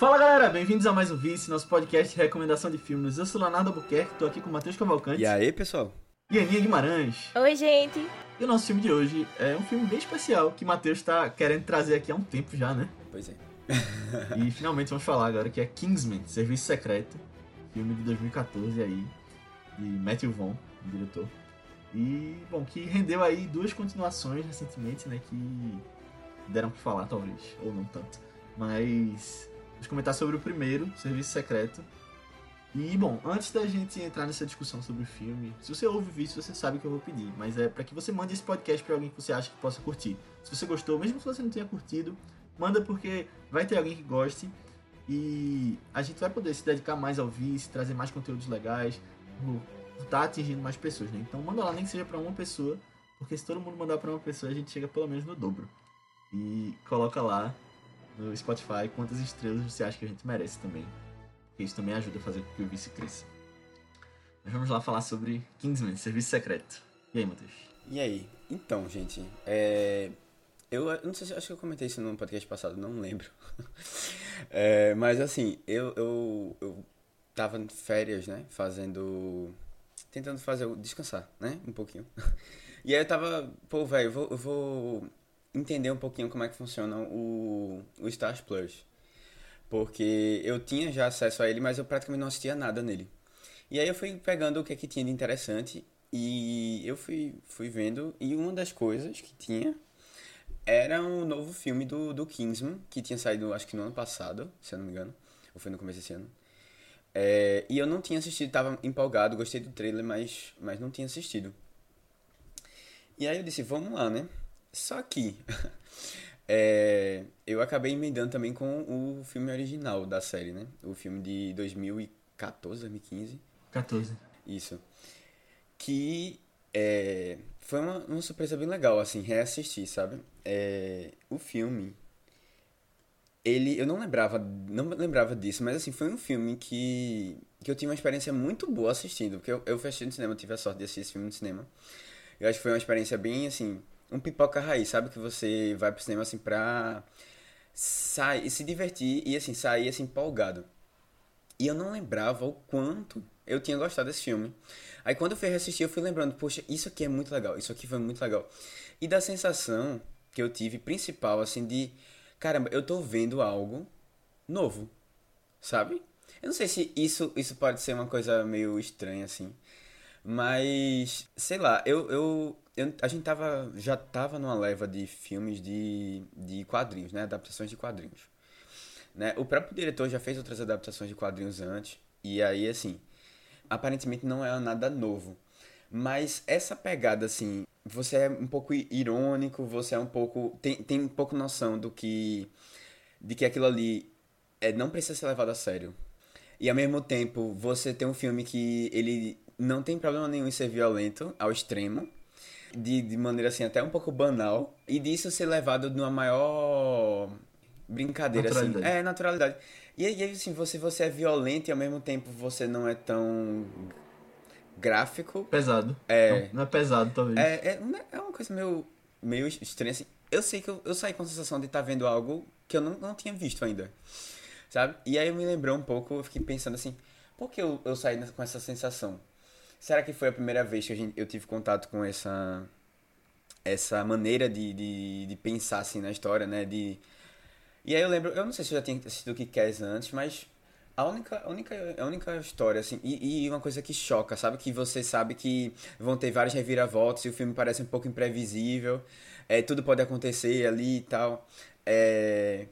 Fala galera, bem-vindos a mais um Vice, nosso podcast de recomendação de filmes. Eu sou Leonardo Albuquerque, tô aqui com o Matheus Cavalcante E aí, pessoal? e Aninha Guimarães. Oi, gente. E o nosso filme de hoje é um filme bem especial que o Matheus tá querendo trazer aqui há um tempo já, né? Pois é. E finalmente vamos falar agora que é Kingsman, Serviço Secreto, filme de 2014 aí, de Matthew Vaughn, o diretor. E, bom, que rendeu aí duas continuações recentemente, né, que deram o que falar talvez, ou não tanto. Mas vamos comentar sobre o primeiro, Serviço Secreto. E, bom, antes da gente entrar nessa discussão sobre o filme, se você ouve o você sabe o que eu vou pedir, mas é para que você mande esse podcast para alguém que você acha que possa curtir. Se você gostou, mesmo se você não tenha curtido, manda porque vai ter alguém que goste e a gente vai poder se dedicar mais ao vice, trazer mais conteúdos legais, tá atingindo mais pessoas, né? Então manda lá nem que seja para uma pessoa, porque se todo mundo mandar para uma pessoa, a gente chega pelo menos no dobro. E coloca lá no Spotify quantas estrelas você acha que a gente merece também. Porque isso também ajuda a fazer com que o vice cresça. Mas vamos lá falar sobre Kingsman, Serviço Secreto. E aí, Matheus? E aí? Então, gente, é... Eu não sei se acho que eu comentei isso no podcast passado, não lembro. É, mas assim, eu, eu, eu tava em férias, né? Fazendo. Tentando fazer. descansar, né? Um pouquinho. E aí eu tava. Pô, velho, eu vou, eu vou entender um pouquinho como é que funciona o, o Stars Plus. Porque eu tinha já acesso a ele, mas eu praticamente não assistia nada nele. E aí eu fui pegando o que é que tinha de interessante e eu fui, fui vendo. E uma das coisas que tinha era um novo filme do, do Kingsman, que tinha saído acho que no ano passado, se eu não me engano. Ou foi no começo desse ano. É, e eu não tinha assistido, tava empolgado, gostei do trailer, mas, mas não tinha assistido. E aí eu disse, vamos lá, né? Só que é, eu acabei emendando também com o filme original da série, né? O filme de 2014, 2015. 14. Isso. Que é, foi uma, uma surpresa bem legal, assim, reassistir, sabe? É, o filme. Ele. Eu não lembrava. Não lembrava disso, mas assim, foi um filme que. que eu tive uma experiência muito boa assistindo. Porque eu, eu fui assistir no cinema, tive a sorte de assistir esse filme no cinema. Eu acho que foi uma experiência bem assim. Um pipoca raiz, sabe? Que você vai pro cinema assim pra sair, se divertir e assim, sair assim empolgado. E eu não lembrava o quanto eu tinha gostado desse filme. Aí quando eu fui assistir, eu fui lembrando, poxa, isso aqui é muito legal, isso aqui foi muito legal. E da sensação que eu tive principal, assim, de caramba, eu tô vendo algo novo, sabe? Eu não sei se isso, isso pode ser uma coisa meio estranha, assim. Mas, sei lá, eu, eu, eu, a gente tava, já tava numa leva de filmes de, de quadrinhos, né? Adaptações de quadrinhos. Né? O próprio diretor já fez outras adaptações de quadrinhos antes. E aí, assim, aparentemente não é nada novo. Mas essa pegada, assim, você é um pouco irônico, você é um pouco. tem, tem um pouco noção do que. de que aquilo ali é, não precisa ser levado a sério. E ao mesmo tempo, você tem um filme que ele não tem problema nenhum em ser violento ao extremo. De, de maneira assim, até um pouco banal. E disso ser levado numa maior brincadeira, assim. Naturalidade. É, naturalidade. E aí, assim, você, você é violento e ao mesmo tempo você não é tão gráfico. Pesado. É. Não, não é pesado, talvez. É, é, é uma coisa meio, meio estranha, assim. Eu sei que eu, eu saí com a sensação de estar vendo algo que eu não, não tinha visto ainda, sabe? E aí eu me lembrou um pouco, eu fiquei pensando assim, por que eu, eu saí com essa sensação? Será que foi a primeira vez que gente, eu tive contato com essa essa maneira de, de, de pensar assim na história, né? De... E aí eu lembro, eu não sei se eu já tinha assistido o que queres antes, mas a única, a única, a única história, assim, e, e uma coisa que choca, sabe? Que você sabe que vão ter várias reviravoltas e o filme parece um pouco imprevisível, é, tudo pode acontecer ali e tal. É...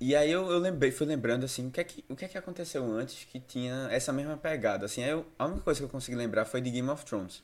E aí eu, eu lembrei, fui lembrando assim, o que, é que, o que é que aconteceu antes que tinha essa mesma pegada, assim, eu, a única coisa que eu consegui lembrar foi de Game of Thrones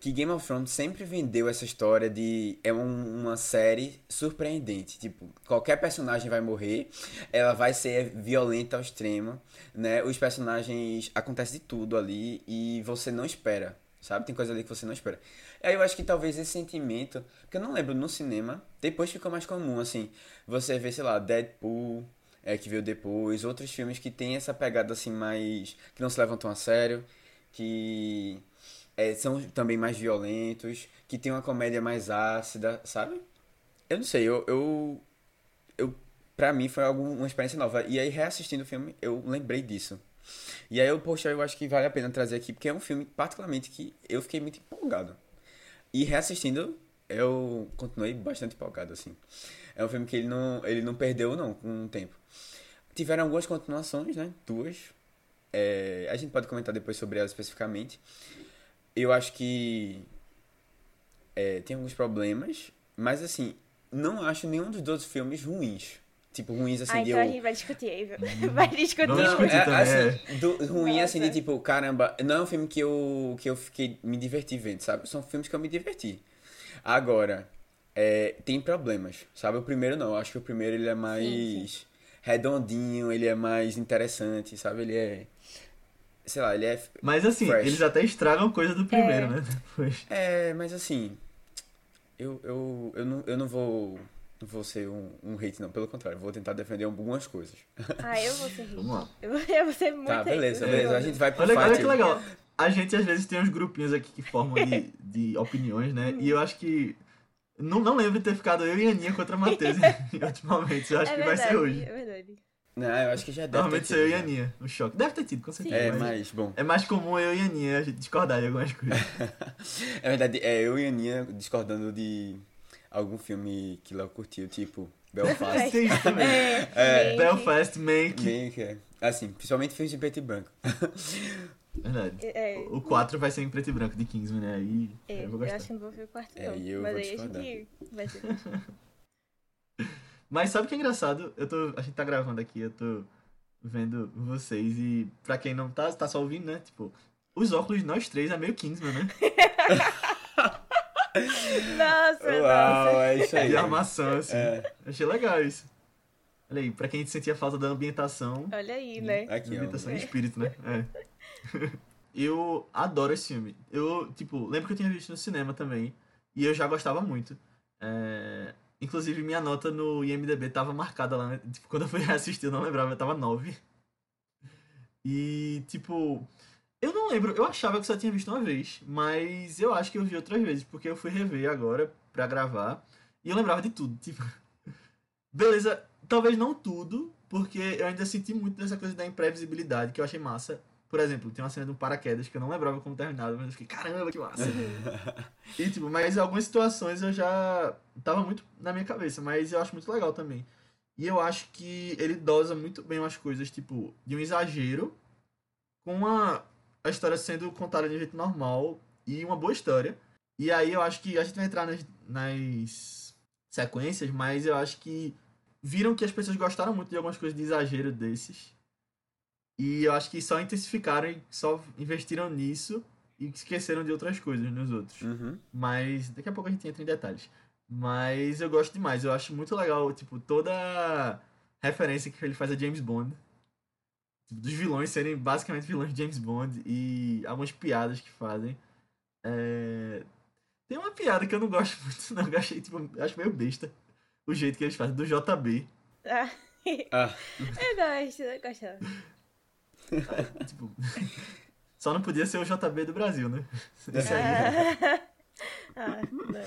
que Game of Thrones sempre vendeu essa história de é um- uma série surpreendente, tipo, qualquer personagem vai morrer, ela vai ser violenta ao extremo, né? Os personagens acontece de tudo ali e você não espera, sabe? Tem coisa ali que você não espera. Aí eu acho que talvez esse sentimento, porque eu não lembro no cinema, depois ficou mais comum assim, você vê, sei lá, Deadpool, é, que veio depois, outros filmes que tem essa pegada assim mais que não se levantam a sério, que é, são também mais violentos, que tem uma comédia mais ácida, sabe? Eu não sei, eu, eu, eu pra mim foi algo, uma experiência nova. E aí, reassistindo o filme, eu lembrei disso. E aí, eu, poxa, eu acho que vale a pena trazer aqui, porque é um filme, particularmente, que eu fiquei muito empolgado. E reassistindo, eu continuei bastante empolgado, assim. É um filme que ele não, ele não perdeu, não, com o tempo. Tiveram algumas continuações, né? Duas. É, a gente pode comentar depois sobre elas especificamente. Eu acho que é, tem alguns problemas, mas assim, não acho nenhum dos dois filmes ruins. Tipo, ruins assim Ah, de então eu... a gente vai discutir. Vai discutir. Não, discutir é, assim, do- ruim assim de Nossa. tipo, caramba, não é um filme que eu, que eu fiquei, me diverti vendo, sabe? São filmes que eu me diverti. Agora, é, tem problemas, sabe? O primeiro não, eu acho que o primeiro ele é mais redondinho, ele é mais interessante, sabe? Ele é, sei lá, ele é... Mas assim, Fresh. eles até estragam coisa do primeiro, né? Depois. É, mas assim, eu, eu, eu, não, eu não vou... Não vou ser um, um hate, não. Pelo contrário, vou tentar defender algumas coisas. Ah, eu vou ser rica. Vamos lá. Eu, eu vou ser muito Tá, beleza, rica. beleza. A gente vai pro Olha, olha que legal. A gente às vezes tem uns grupinhos aqui que formam de, de opiniões, né? E eu acho que. Não, não lembro de ter ficado eu e a Aninha contra a Matheus outros momentos. Eu acho é que verdade, vai ser hoje. É verdade. Não, eu acho que já deve Normalmente ter sou eu e a né? Aninha. O choque. Deve ter tido, com certeza. É, mas mas, bom. É mais comum eu e a Aninha a gente discordar de algumas coisas. É verdade, é eu e a Aninha discordando de algum filme que Léo curtiu, tipo Belfast. Isso também. É, gente, Belfast, Mank. Meio que é. Assim, principalmente filmes em preto e branco. Verdade. É, O 4 vai ser em preto e branco de Kingsman, né? Aí é, eu vou eu gostar. acho que não vou ver o quarto, É, não. eu Mas vou aí a gente vai ser. Mas sabe o que é engraçado? Eu tô, a gente tá gravando aqui, eu tô vendo vocês e pra quem não tá, tá só ouvindo, né? Tipo, os óculos de nós três é meio Kingsman, né? Nossa, Uau, nossa. é isso aí. De armação, assim. É, Achei legal isso. Olha aí, pra quem sentia falta da ambientação. Olha aí, né? aqui, ó. ambientação e espírito, né? É. eu adoro esse filme. Eu, tipo, lembro que eu tinha visto no cinema também. E eu já gostava muito. É, Inclusive, minha nota no IMDB tava marcada lá, né? Tipo, quando eu fui assistir, eu não lembrava, eu tava 9. E, tipo, eu não lembro, eu achava que só tinha visto uma vez, mas eu acho que eu vi outras vezes, porque eu fui rever agora pra gravar. E eu lembrava de tudo, tipo. Beleza, talvez não tudo, porque eu ainda senti muito dessa coisa da imprevisibilidade, que eu achei massa. Por exemplo, tem uma cena de um paraquedas que eu não lembrava como terminava, mas eu fiquei, caramba, que massa. e, tipo, mas algumas situações eu já tava muito na minha cabeça, mas eu acho muito legal também. E eu acho que ele dosa muito bem as coisas, tipo, de um exagero, com a, a história sendo contada de um jeito normal e uma boa história. E aí eu acho que a gente vai entrar nas, nas sequências, mas eu acho que viram que as pessoas gostaram muito de algumas coisas de exagero desses. E eu acho que só intensificaram e só investiram nisso e esqueceram de outras coisas nos outros. Uhum. Mas daqui a pouco a gente entra em detalhes. Mas eu gosto demais. Eu acho muito legal, tipo, toda referência que ele faz a James Bond. Tipo, dos vilões serem basicamente vilões de James Bond e algumas piadas que fazem. É, Tem uma piada que eu não gosto muito, não. Eu achei, tipo, acho meio besta. O jeito que eles fazem, do JB. Ah, Ah, eu gosto, eu gosto. Tipo, só não podia ser o JB do Brasil, né? Isso aí. ah, não.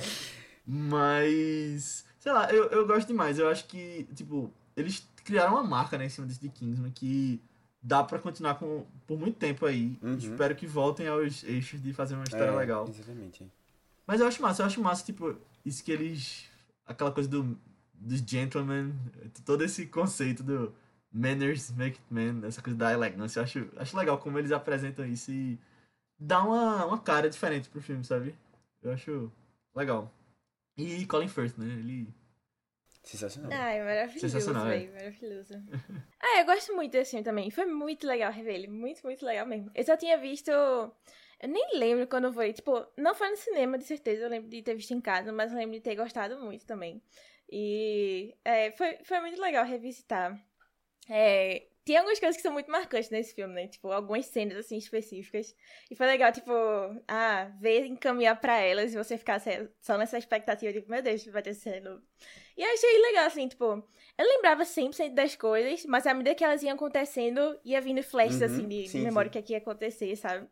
Mas, sei lá, eu, eu gosto demais. Eu acho que, tipo, eles criaram uma marca, né, em cima desse de Kingsman que dá pra continuar com, por muito tempo aí. Uhum. Espero que voltem aos eixos de fazer uma história é, legal. Exatamente. Mas eu acho massa, eu acho massa, tipo, isso que eles. Aquela coisa do, dos gentlemen, todo esse conceito do manners make it man, essa coisa da elegância. Eu acho, acho legal como eles apresentam isso e dá uma, uma cara diferente pro filme, sabe? Eu acho legal. E Colin Firth, né? Ele. Sensacional. Ai, maravilhoso, Sensacional, é. velho, maravilhoso. ah, eu gosto muito desse filme também. Foi muito legal rever ele, muito, muito legal mesmo. Eu só tinha visto... Eu nem lembro quando foi, tipo, não foi no cinema, de certeza, eu lembro de ter visto em casa, mas eu lembro de ter gostado muito também. E é, foi, foi muito legal revisitar. É, tem algumas coisas que são muito marcantes nesse filme, né? Tipo, algumas cenas, assim, específicas. E foi legal, tipo, ah, ver encaminhar pra elas e você ficar só nessa expectativa, tipo, meu Deus, vai ter cena. E eu achei legal, assim, tipo, eu lembrava 100% das coisas, mas à medida que elas iam acontecendo, ia vindo flashes, Uhum, assim, de, de sim, memória sim. que aqui ia acontecer, sabe?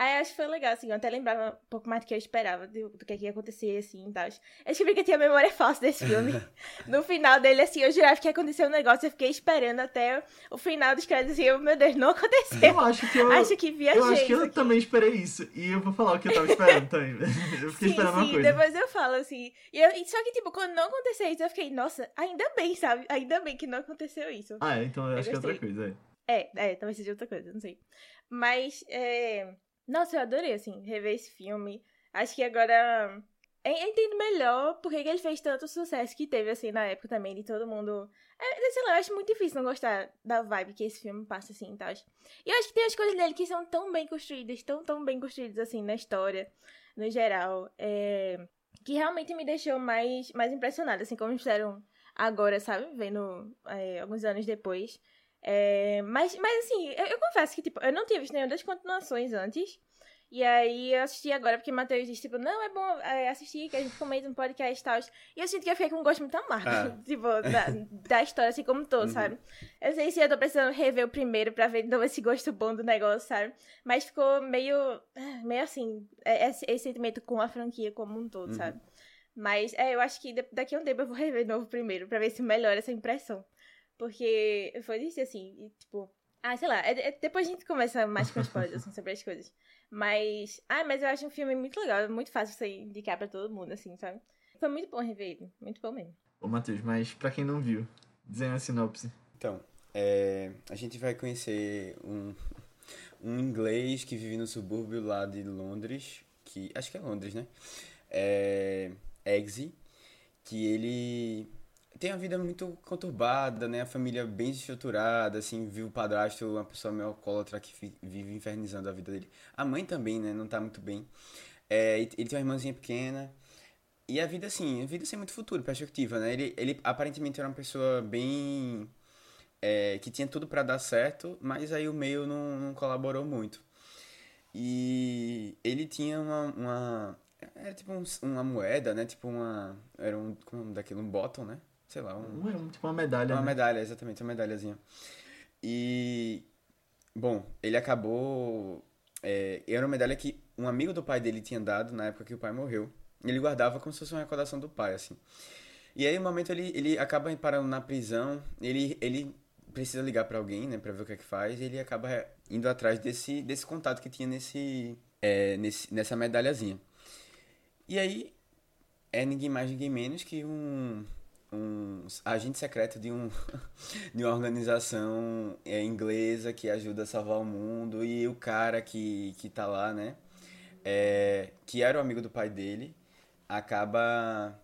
Aí acho que foi legal, assim, eu até lembrava um pouco mais do que eu esperava, do, do que, que ia acontecer, assim, e tal. Eu descobri que eu tinha memória falsa desse filme. no final dele, assim, eu jurava que ia acontecer um negócio, eu fiquei esperando até o final dos créditos, assim, eu, meu Deus, não aconteceu. Eu acho que eu... acho que viajei Eu acho que eu aqui. também esperei isso. E eu vou falar o que eu tava esperando também. Eu fiquei Sim, esperando uma sim, coisa. depois eu falo, assim. E eu, e só que, tipo, quando não aconteceu isso, eu fiquei, nossa, ainda bem, sabe? Ainda bem que não aconteceu isso. Ah, é, então eu acho que é outra gostei. coisa. É. É, é, talvez seja outra coisa, não sei. Mas, é... Nossa, eu adorei, assim, rever esse filme. Acho que agora eu entendo melhor porque que ele fez tanto sucesso que teve, assim, na época também, de todo mundo... É, sei lá, eu acho muito difícil não gostar da vibe que esse filme passa, assim, e tal. E eu acho que tem as coisas dele que são tão bem construídas, tão, tão bem construídas, assim, na história, no geral, é... que realmente me deixou mais, mais impressionada, assim, como fizeram agora, sabe? Vendo é, alguns anos depois. É, mas, mas assim, eu, eu confesso que, tipo, eu não tinha visto nenhuma das continuações antes. E aí eu assisti agora, porque o Matheus disse, tipo, não, é bom é, assistir, que a gente comenta no podcast e tal. E eu sinto que eu fiquei com um gosto muito amargo, Ah. tipo, da, da história, assim como um todo, Uhum. sabe? Eu sei se eu tô precisando rever o primeiro pra ver de novo esse gosto bom do negócio, sabe? Mas ficou meio, ah, meio assim, é- esse, esse sentimento com a franquia como um todo, Uhum. sabe? Mas, é, eu acho que daqui a um tempo eu vou rever de novo primeiro, pra ver se melhora essa impressão. Porque foi isso, assim, e, tipo... Ah, sei lá, é- é- depois a gente conversa mais com spoilers, assim, sobre as coisas. Mas... Ah, mas eu acho um filme muito legal, é muito fácil você indicar pra todo mundo, assim, sabe? Foi muito bom rever ele, muito bom mesmo. Ô, Matheus, mas pra quem não viu, dizendo a sinopse. Então, é, a gente vai conhecer um, um inglês que vive no subúrbio lá de Londres, que acho que é Londres, né? É, Eggsy, que ele tem uma vida muito conturbada, né? A família bem desestruturada, assim, viu o padrasto, uma pessoa meio alcoólatra que vive infernizando a vida dele. A mãe também, né? Não tá muito bem. É, ele tem uma irmãzinha pequena. E a vida, assim, a vida sem muito futuro, perspectiva, né? Ele, ele aparentemente era uma pessoa bem é, que tinha tudo pra dar certo, mas aí o meio não, não colaborou muito. E ele tinha uma, uma era tipo um- uma moeda, né? Tipo uma, era um, como é daquilo? Um bottom, né? Sei lá, um, Um, é tipo uma medalha. uma né? medalha, exatamente, uma medalhazinha. E, bom, ele acabou. É, era uma medalha que um amigo do pai dele tinha dado na época que o pai morreu. Ele guardava como se fosse uma recordação do pai, assim. E aí, no momento, ele, ele acaba parando na prisão. Ele, ele precisa ligar pra alguém, né, pra ver o que é que faz. E ele acaba indo atrás desse, desse contato que tinha nesse, é, nesse, nessa medalhazinha. E aí, é ninguém mais, ninguém menos que um, um agente secreto de, um, de uma organização é, inglesa que ajuda a salvar o mundo. E o cara que, que tá lá, né, é, que era o amigo do pai dele, acaba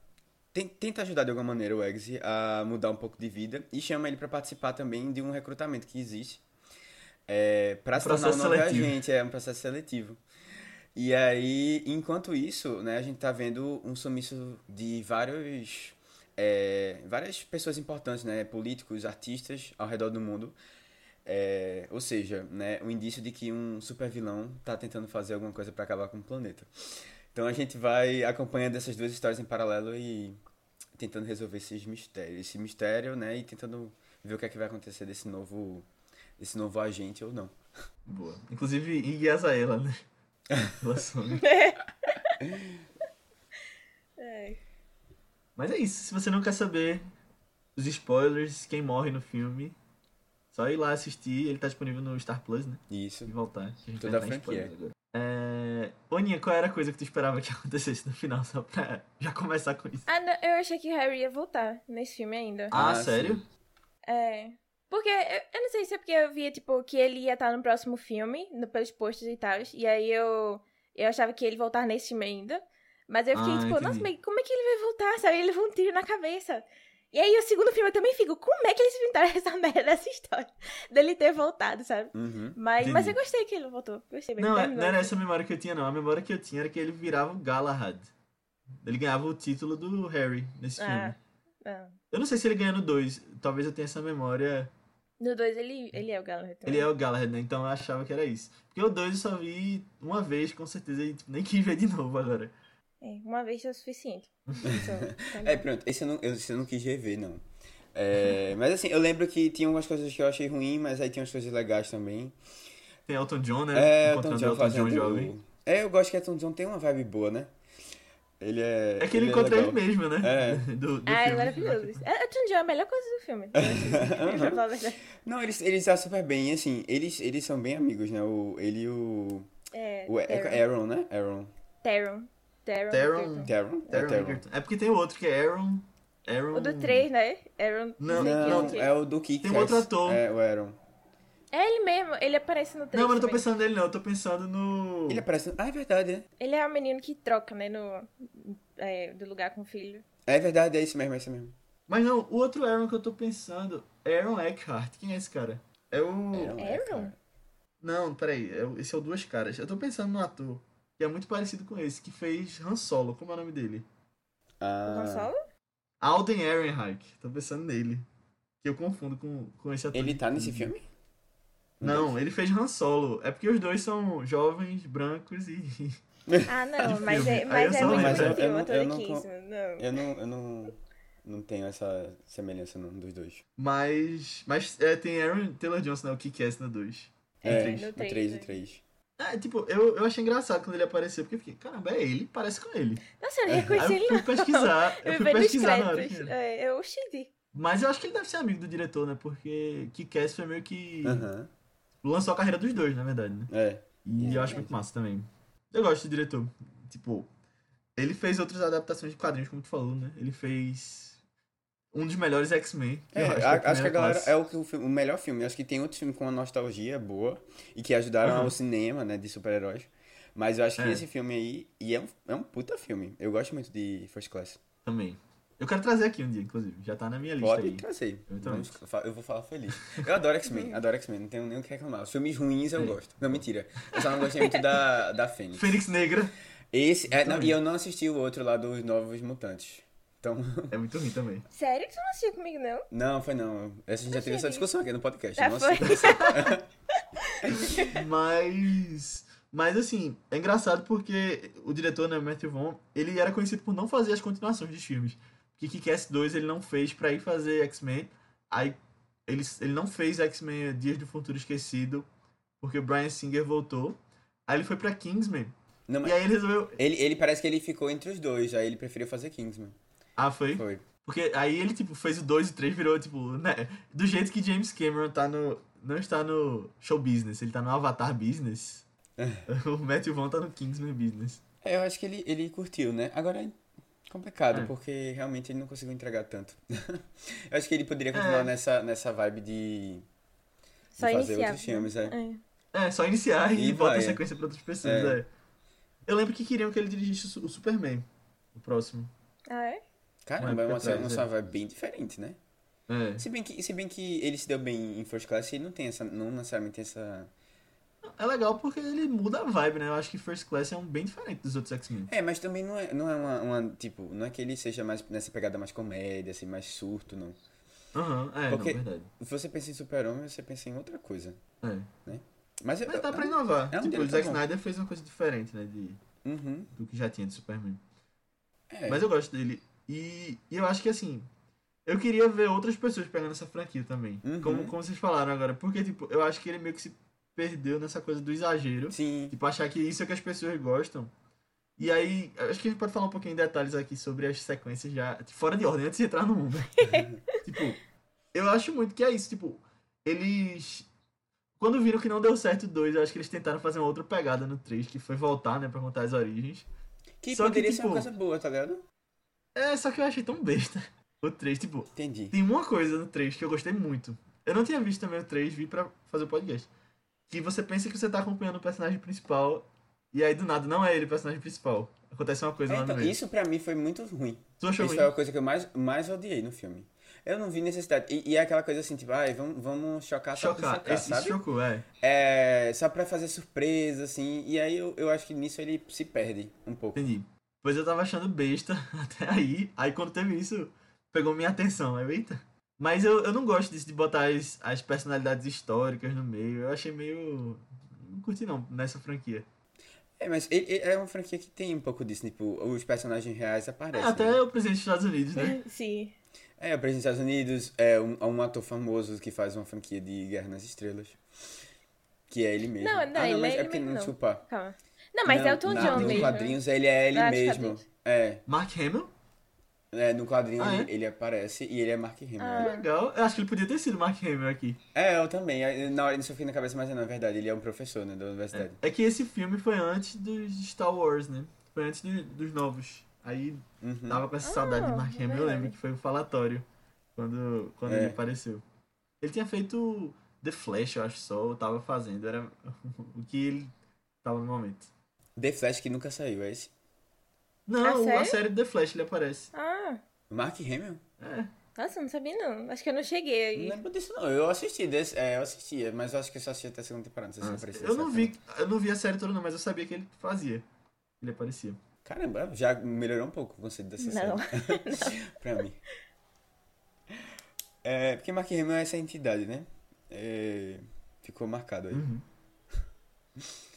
ten- tenta ajudar de alguma maneira o Eggsy a mudar um pouco de vida e chama ele para participar também de um recrutamento que existe é, para Um se tornar um novo seletivo. agente, é um processo seletivo. E aí, enquanto isso, né, a gente tá vendo um sumiço de vários é, várias pessoas importantes, né, políticos, artistas ao redor do mundo. É, ou seja, né, um indício de que um super vilão tá tentando fazer alguma coisa para acabar com o planeta. Então a gente vai acompanhando essas duas histórias em paralelo e tentando resolver esses mistérios, esse mistério, né, e tentando ver o que é que vai acontecer desse novo desse novo agente ou não. Boa. Inclusive, Iggy Azraela, né? Pela Sony. Mas é isso. Se você não quer saber os spoilers, quem morre no filme, só ir lá assistir. Ele tá disponível no Star Plus, né? Isso. E voltar. que a gente Toda vai a franquia. É... Boninha, qual era a coisa que tu esperava que acontecesse no final? Só pra já começar com isso. Ah, não, eu achei que o Harry ia voltar nesse filme ainda. Ah, Ah, sério? sim. É. Porque, eu, eu não sei se é porque eu via, tipo, que ele ia estar no próximo filme, no, pelos posters e tal. E aí eu, eu achava que ele voltar nesse filme ainda. Mas eu fiquei, Ah, tipo, entendi. nossa, mas como é que ele vai voltar, sabe? Ele levou um tiro na cabeça. E aí o segundo filme eu também fico, como é que eles inventaram essa merda dessa história? Dele ter voltado, sabe? Uhum. Mas, mas eu gostei que ele voltou. Gostei bem. Não, é- não era essa a memória que eu tinha, não. A memória que eu tinha era que ele virava o Galahad. Ele ganhava o título do Harry nesse Ah. filme. Ah. Eu não sei se ele ganha no 2. Talvez eu tenha essa memória. No 2 ele, ele é o Gallagher também. Ele é o Galahad, né? Então eu achava que era isso. Porque o 2 eu só vi uma vez, com certeza, e tipo, nem quis ver de novo agora. É, uma vez é o suficiente. É, bom. pronto, esse eu não, esse eu não quis rever, não. É, mas assim, eu lembro que tinha umas coisas que eu achei ruim, mas aí tinha umas coisas legais também. Tem Elton John, né? É, Elton John Elton fazendo... John jovem. É, eu gosto que Elton John tem uma vibe boa, né? Ele é... É que ele, é encontra ele legal. mesmo, né? É. Do, do Ah, é filme. maravilhoso. É, Elton John é a melhor coisa do filme. Não, eles, eles estão super bem, e, assim, eles, eles são bem amigos, né? O, ele e o... É, o é Taron. Aaron, né? Aaron. Taron. Taron. Taron. É Taron Taron. Egerton. É porque tem o outro que é Aaron. Aaron. O do 3, né? Aaron. Não, Não, que- é o do Kick Tem um outro ator. É, o Aaron. É ele mesmo, ele aparece no 3 Não, mas não tô pensando nele, não. Eu tô pensando no. Ele aparece... Ah, é verdade, é. Ele é o menino que troca, né, no, é, do lugar com o filho. É verdade, é isso mesmo, é isso mesmo. Mas não, o outro Aaron que eu tô pensando é Aaron Eckhart. Quem é esse cara? É o. Aaron. Aaron? Não, peraí. é Esse é o Duas Caras. Eu tô pensando no ator que é muito parecido com esse, que fez Han Solo. Como é o nome dele? O Ah, Han Solo? Alden Ehrenreich. Tô pensando nele. Que eu confundo com, com esse ator. ele tá nesse filme? Não, ele fez Han Solo. É porque os dois são jovens, brancos e. Ah, não, mas é, mas eu é muito Mas eu- eu não- eu não. Eu não, eu não, não tenho essa semelhança não, dos dois. Mas. Mas é, tem Aaron Taylor Johnson, né? O Kick-Ass no 2. É, três. no o três, 3, né? o 3. É, tipo, eu, eu achei engraçado quando ele apareceu, porque eu fiquei, caramba, é ele, parece com ele. Nossa, eu não Aí reconheci eu ele fui não. pesquisar, eu Eu fui pesquisar na hora. É, eu oxi. Mas eu acho que ele deve ser amigo do diretor, né? Porque Kick-Ass foi meio que lançou a carreira dos dois, na verdade, né? É. E eu acho muito massa também. Eu gosto do diretor. Tipo, ele fez outras adaptações de quadrinhos, como tu falou, né? Ele fez um dos melhores X-Men. É, eu a- acho, que a galera classe. é o, que o, melhor filme. Acho que tem outros filmes com uma nostalgia boa e que ajudaram Uhum. ao cinema, né, de super-heróis. Mas eu acho que É. esse filme aí, e é um, é um puta filme. Eu gosto muito de First Class. Também. Eu quero trazer aqui um dia, inclusive. Já tá na minha lista Pode aí. trazer. Vamos, eu vou falar feliz. Eu adoro X-Men, adoro X-Men, não tenho nem o que reclamar. Os filmes ruins eu É. gosto. Não, mentira. Eu só não gostei muito da, da Fênix. Fênix Negra Esse, é, não, e eu não assisti o outro lá dos Novos Mutantes. Então, é muito ruim também. Sério que tu não assistiu comigo, não? não, foi não. Essa a gente já teve essa discussão aqui no podcast. Já eu não foi. você. Mas. Mas assim, é engraçado porque o diretor, né, Matthew Vaughn, ele era conhecido por não fazer as continuações dos filmes. Porque Kick-Ass 2 ele não fez pra ir fazer X-Men. Aí ele, ele não fez X-Men Dias do Futuro Esquecido, porque o Brian Singer voltou. Aí ele foi pra Kingsman. Não, mas E aí ele resolveu. ele, ele parece que ele ficou entre os dois, aí ele preferiu fazer Kingsman. Ah, foi? Foi. Porque aí ele, tipo, fez o 2 e o 3 virou, tipo, né? Do jeito que James Cameron tá no. Não está no show business, ele tá no Avatar business. o Matthew Vaughn tá no Kingsman business. É, eu acho que ele, ele curtiu, né? Agora é complicado, É. porque realmente ele não conseguiu entregar tanto. eu acho que ele poderia continuar É. nessa, nessa vibe de, de Só fazer iniciar. outros filmes, é. É. É, só iniciar e, E vai, a é. sequência pra outras pessoas, É. é. Eu lembro que queriam que ele dirigisse o Superman, o próximo. Ah, é? Caramba, é uma, atrás, uma é. bem diferente, né? É. Se bem, que, se bem que ele se deu bem em First Class, ele não tem essa, não necessariamente essa... É legal porque ele muda a vibe, né? Eu acho que First Class é um bem diferente dos outros X-Men. É, mas também não é, não é uma, uma, tipo, não é que ele seja mais nessa pegada mais comédia, assim, mais surto, não. Aham, é, Porque- não, verdade. Se você pensa em Super-Homem, você pensa em outra coisa. É. Mas, eu, Mas dá pra inovar. É um tipo, o diretor Zack. Snyder fez uma coisa diferente, né? De, Uhum. do que já tinha de Superman. É. Mas eu gosto dele. E, e eu acho que assim. Eu queria ver outras pessoas pegando essa franquia também. Uhum. Como, como vocês falaram agora. Porque, tipo, eu acho que ele meio que se perdeu nessa coisa do exagero. Sim. Tipo, achar que isso é que as pessoas gostam. E aí, acho que a gente pode falar um pouquinho em detalhes aqui sobre as sequências já. Fora de ordem, antes de entrar no mundo. tipo, eu acho muito que é isso. Tipo, eles. Quando viram que não deu certo o 2, eu acho que eles tentaram fazer uma outra pegada no 3, que foi voltar, né, pra contar as origens. Que Só que, poderia ser tipo- uma coisa boa, tá ligado? É, só que eu achei tão besta. O 3, tipo, Entendi. tem uma coisa no 3 que eu gostei muito. Eu não tinha visto também o 3, vi pra fazer o podcast. Que você pensa que você tá acompanhando o personagem principal, e aí do nada não é ele o personagem principal. Acontece uma coisa É, lá então, no meio. isso pra mim foi muito ruim. Tu achou Isso ruim? foi a coisa que eu mais, mais odiei no filme. Eu não vi necessidade. E, e é aquela coisa assim, tipo, ai, vamos, vamos chocar só pra Chocar. chocar, Esse sabe? chocou, é. É, só pra fazer surpresa, assim. E aí eu, eu acho que nisso ele se perde um pouco. Entendi. Pois eu tava achando besta até aí. Aí quando teve isso, pegou minha atenção. Aí, eu, eita. Mas eu, eu não gosto disso de botar as, as personalidades históricas no meio. Eu achei meio. Não curti não nessa franquia. É, mas ele, ele é uma franquia que tem um pouco disso, tipo, os personagens reais É, aparecem. até né? o presidente dos Estados Unidos, né? Sim. É, o presidente dos Estados Unidos é um, um ator famoso que faz uma franquia de Guerra nas Estrelas. Que é ele mesmo. Não, não, ah, ele não, mas é é ele porque mesmo, não, não. desculpa. Calma. Não, mas Não, é o Tom na- John Nos mesmo. quadrinhos ele é ele Ah, nos mesmo. É, Mark Hamill? é, no quadrinho Ah, ele, é? ele aparece e ele é Mark Hamill. Ah. Legal. Eu acho que ele podia ter sido Mark Hamill aqui. É, eu também. Aí, Na hora isso eu fiquei na cabeça, mas não, é verdade. Ele é um professor, né, da É. universidade. É que esse filme foi antes dos Star Wars, né? Foi antes do- dos novos. Aí Uhum. tava com essa Ah, saudade de Mark é Hamill. Eu lembro que foi o falatório quando, quando É. ele apareceu. Ele tinha feito The Flash, eu acho só, eu tava fazendo. Era o que ele tava no momento. The Flash que nunca saiu, é esse? Não, Ah, a sério? série do The Flash ele aparece. Ah, Mark Hamill? É. nossa, não sabia não. Acho que eu não cheguei Não aí. lembro disso não. Eu assisti, desse, é, eu assistia, mas eu acho que eu só assisti até a segunda temporada. Não sei se Ah, Eu não vi, eu não vi a série toda não, mas eu sabia que ele fazia. Ele aparecia. Caramba, já melhorou um pouco o conceito dessa Não. série. pra mim. É, porque Mark Hamill é essa entidade, né? É, ficou marcado aí. Uhum.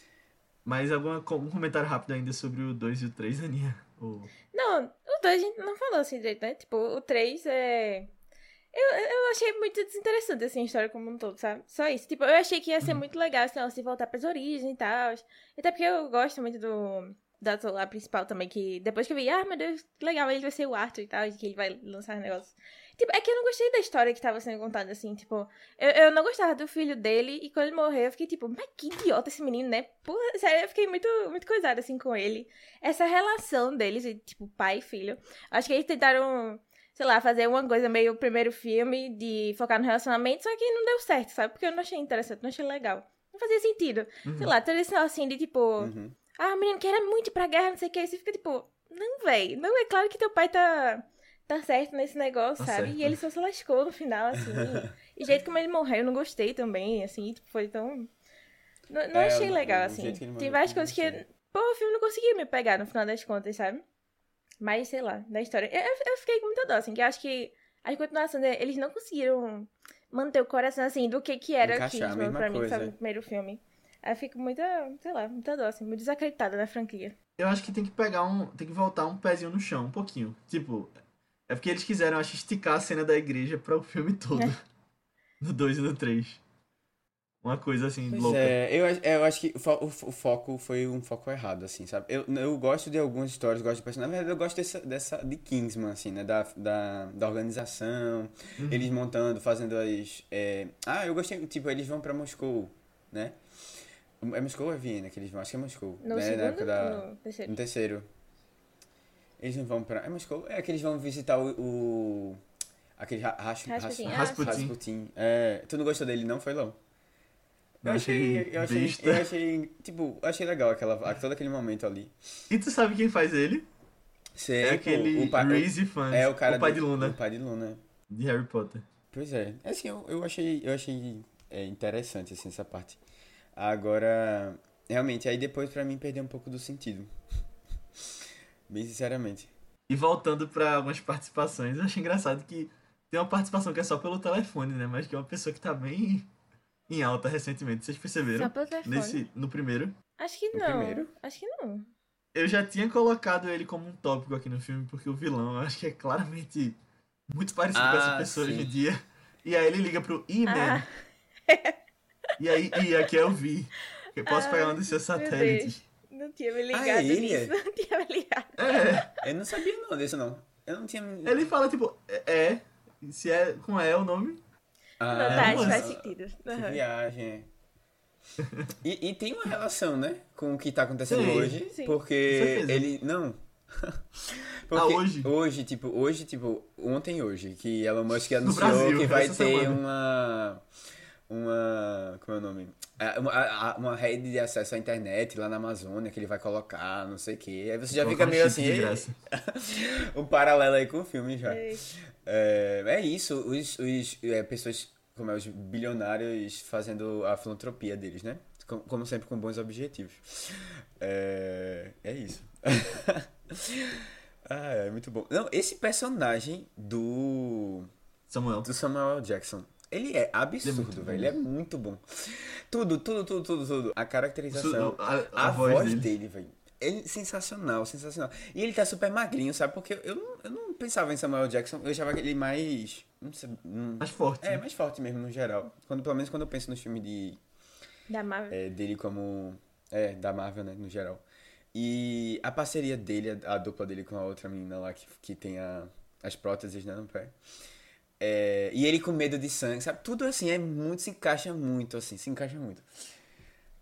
Mas alguma, algum comentário rápido ainda sobre o 2 e o 3, Aninha? Ou- Não, o 2 a gente não falou assim direito, né? Tipo, o 3 é. Eu, eu achei muito desinteressante, assim, a história como um todo, sabe? Só isso. Tipo, eu achei que ia ser muito legal, assim, ela se voltar pras origens e tal. Até porque eu gosto muito do. Da lá principal também, que depois que eu vi, ah, meu Deus, que legal, ele vai ser o Arthur e tal, e que ele vai lançar negócios. Tipo, é que eu não gostei da história que tava sendo contada, assim, tipo, eu, eu não gostava do filho dele, e quando ele morreu, eu fiquei tipo, mas que idiota esse menino, né? Porra, sério, eu fiquei muito, muito coisada, assim, com ele. Essa relação deles, tipo, pai e filho. Acho que eles tentaram, sei lá, fazer uma coisa meio primeiro filme de focar no relacionamento, só que não deu certo, sabe? Porque eu não achei interessante, não achei legal. Não fazia sentido. Sei lá, negócio assim de tipo, Uhum. Ah, o menino quer muito ir pra guerra, não sei o que. Aí você fica tipo, não, véi. Não, é claro que teu pai tá, tá certo nesse negócio, Tá sabe? certo. E ele só se lascou no final, assim. e o jeito como ele morreu, eu não gostei também, assim. Tipo, foi tão. Não, não É, achei o- legal, o assim. que Tem várias coisas que. Pô, o filme não conseguiu me pegar no final das contas, sabe? Mas, sei lá, da história. Eu, eu- fiquei com muita dó, assim, que eu acho que a continuação dele, eles não conseguiram manter o coração, assim, do que que era Encaixar a Kingsman mesma pra mim, coisa. sabe, no primeiro filme. Aí fico muita, sei lá, muita dó, assim, muito desacreditada na franquia. Eu acho que tem que pegar um. Tem que voltar um pezinho no chão, um pouquinho. Tipo, é porque eles quiseram, acho, esticar a cena da igreja para o filme todo. É. No 2 e no 3. Uma coisa assim, Pois louca. é, eu, acho- eu acho que o, fo- o fo- o foco foi um foco errado, assim, sabe? Eu, eu gosto de algumas histórias, gosto de personagens. Na verdade, eu gosto dessa, dessa de Kingsman, assim, né? Da, da, da organização, Uhum. eles montando, fazendo as. é, Ah, eu gostei, tipo, eles vão pra Moscou, né? É Moscou ou é Viena que eles vão? Acho que é Moscou. No né? segundo Na época da. no terceiro? No terceiro. Eles não vão pra. É Moscou? É que eles vão visitar o. o... Aquele Ra- Rash- Rasputin. Rash- Ah, Rasputin. Rasputin. É, tu não gostou dele, não? Foi não? Eu Eu achei, eu achei, eu achei, tipo, eu achei legal aquela, todo aquele momento ali. E tu sabe quem faz ele? Sei, É aquele o, pa- Fans, é o cara o pai do- de Luna, O pai de Luna. de Harry Potter. Pois é. Assim, eu, eu achei, eu achei é, interessante, assim, essa parte. Agora, realmente, aí depois pra mim perdeu um pouco do sentido. Bem sinceramente. E voltando pra algumas participações, eu achei engraçado que tem uma participação que é só pelo telefone, né? Mas que é uma pessoa que tá bem em alta recentemente. Vocês perceberam? Só pelo telefone? Nesse, no primeiro. Acho que No não. primeiro? Acho que não. Eu já tinha colocado ele como um tópico aqui no filme, porque o vilão eu acho que é claramente muito parecido com essa Ah, pessoa sim. hoje em dia. E aí ele liga pro E-Man. Ah, E aí, e aqui é o Vi. Eu posso Ah, pegar um dos seus satélites. não tinha me Ah, ligado é ele? nisso. Não tinha me ligado. É. Eu não sabia não disso, não. Eu não tinha... Ele fala, tipo, é. é, Se é com E o nome. Ah, não, tá, nossa. faz sentido. Que Aham. viagem. é. E, e tem uma relação, né? Com o que tá acontecendo Sim, hoje. sim. Porque ele. Não. Porque Ah, hoje? Hoje, tipo, hoje, tipo, ontem hoje, que Elon Musk No anunciou Brasil, que vai ter semana. uma. Uma. Como é o nome? É, Uma, uma rede de acesso à internet lá na Amazônia que ele vai colocar, não sei o quê. Aí você já fica meio assim. um paralelo aí com o filme já. É, é isso, os, os é, pessoas, como é, os bilionários fazendo a filantropia deles, né? Com- Como sempre, com bons objetivos. É, é isso. ah, é muito bom. Não, esse personagem do, Samuel. do Samuel Jackson, ele é absurdo, muito velho. Ele é muito bom. Tudo, tudo, tudo, tudo, tudo. A caracterização, A, a a, voz, voz, dele. velho. Ele sensacional, sensacional. E ele tá super magrinho, sabe? Porque eu não, eu não pensava em Samuel Jackson, eu achava ele mais. Não sei, hum, Mais forte. é, mais forte mesmo no geral. Quando, pelo menos quando eu penso no filme de. Da Marvel. é, dele como. É, da Marvel, né, no geral. E a parceria dele, a, a dupla dele com a outra menina lá que, que tem a, as próteses né, no pé. É, e ele com medo de sangue, sabe? Tudo assim, é muito, se encaixa muito, assim, se encaixa muito.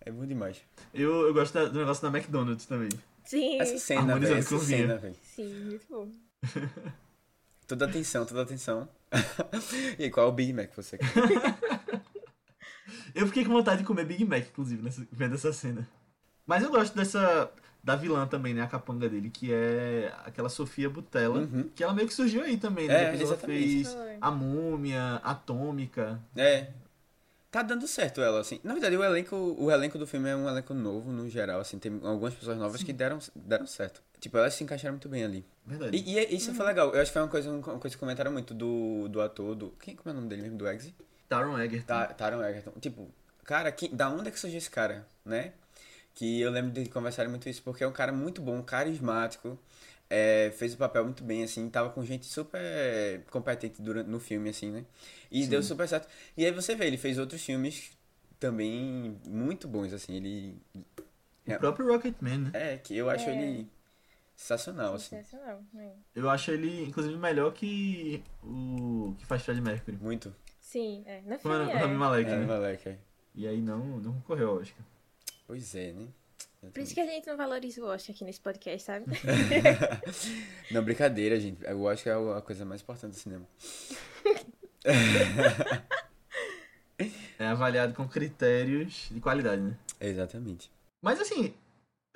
É bom demais. Eu, eu gosto da- do negócio da McDonald's também. Sim, Essa cena, velho, essa cena, velho. sim, muito bom. Toda atenção, toda atenção. e aí, qual é o Big Mac que você quer? Eu fiquei com vontade de comer Big Mac, inclusive, nessa, vendo essa cena. Mas eu gosto dessa. Da vilã também, né? A capanga dele, que é aquela Sofia Butella. Uhum. Que ela meio que surgiu aí também, né? É, Depois ela exatamente. fez Foi. a Múmia, Atômica. É. Tá dando certo ela, assim. Na verdade, o elenco, o elenco do filme é um elenco novo, no geral, assim. Tem algumas pessoas novas que deram, deram certo. Tipo, elas se encaixaram muito bem ali. Verdade. E, e é- isso foi legal. Eu acho que foi uma coisa, uma coisa que comentaram muito do, do ator, do... Quem, como é o nome dele mesmo? Do Eggsy? Taron Egerton. Ta- Taron Egerton. Tipo, cara, que, da onde é que surgiu esse cara, né? Que eu lembro de conversarem muito isso, porque é um cara muito bom, carismático, é, fez o papel muito bem, assim, tava com gente super competente durante, no filme, assim, né? E deu super certo. E aí você vê, ele fez outros filmes também muito bons, assim, ele... O próprio Rocketman, né? É, que eu acho É. ele sensacional, assim. Sensacional. né? Eu acho ele, inclusive, melhor que o que faz Fred Mercury. Muito. Sim, é. No Como filme é o Rami é. Malek, É, né? moleque, é. E aí não, não concorreu ao Oscar. Pois é, né? Por isso que a gente não valoriza o Oscar aqui nesse podcast, sabe? Não, brincadeira, gente. Eu acho que é a coisa mais importante do cinema. É avaliado com critérios de qualidade, né? Exatamente. Mas assim,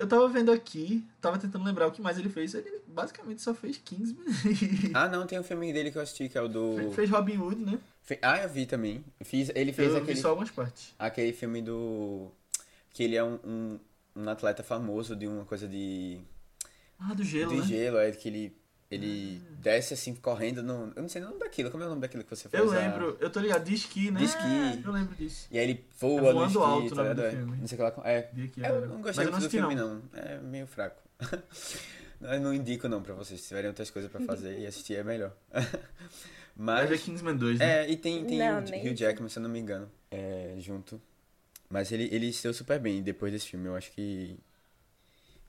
eu tava vendo aqui, tava tentando lembrar o que mais ele fez. Ele basicamente só fez Kingsman. Ah, não, tem um filme dele que eu assisti, que é o do... Fe- fez Robin Hood, né? Fe- Ah, eu vi também. Fiz... Ele fez eu aquele... vi só algumas partes. aquele filme do... Que ele é um, um, um atleta famoso de uma coisa de... Ah, do gelo, de né? gelo, é que ele... Ele desce assim, correndo no... Eu não sei o nome daquilo. Como é o nome daquilo que você faz? Eu a- lembro, eu tô ligado, de esqui, né? De esqui. Eu lembro disso. E aí ele voa É no esqui, Alto tá ligado? É. Não sei o que lá... É, aqui Eu não Mas gostei muito do filme, não. não. É meio fraco. Eu não indico, não, pra vocês. Se tiverem outras coisas pra fazer e assistir, é melhor. Vai ver Mas... Kingsman 2, né? É, e tem, tem Não, o Hugh. Jackman, se eu não me engano, é, junto. Mas ele, ele se deu super bem depois desse filme. Eu acho que...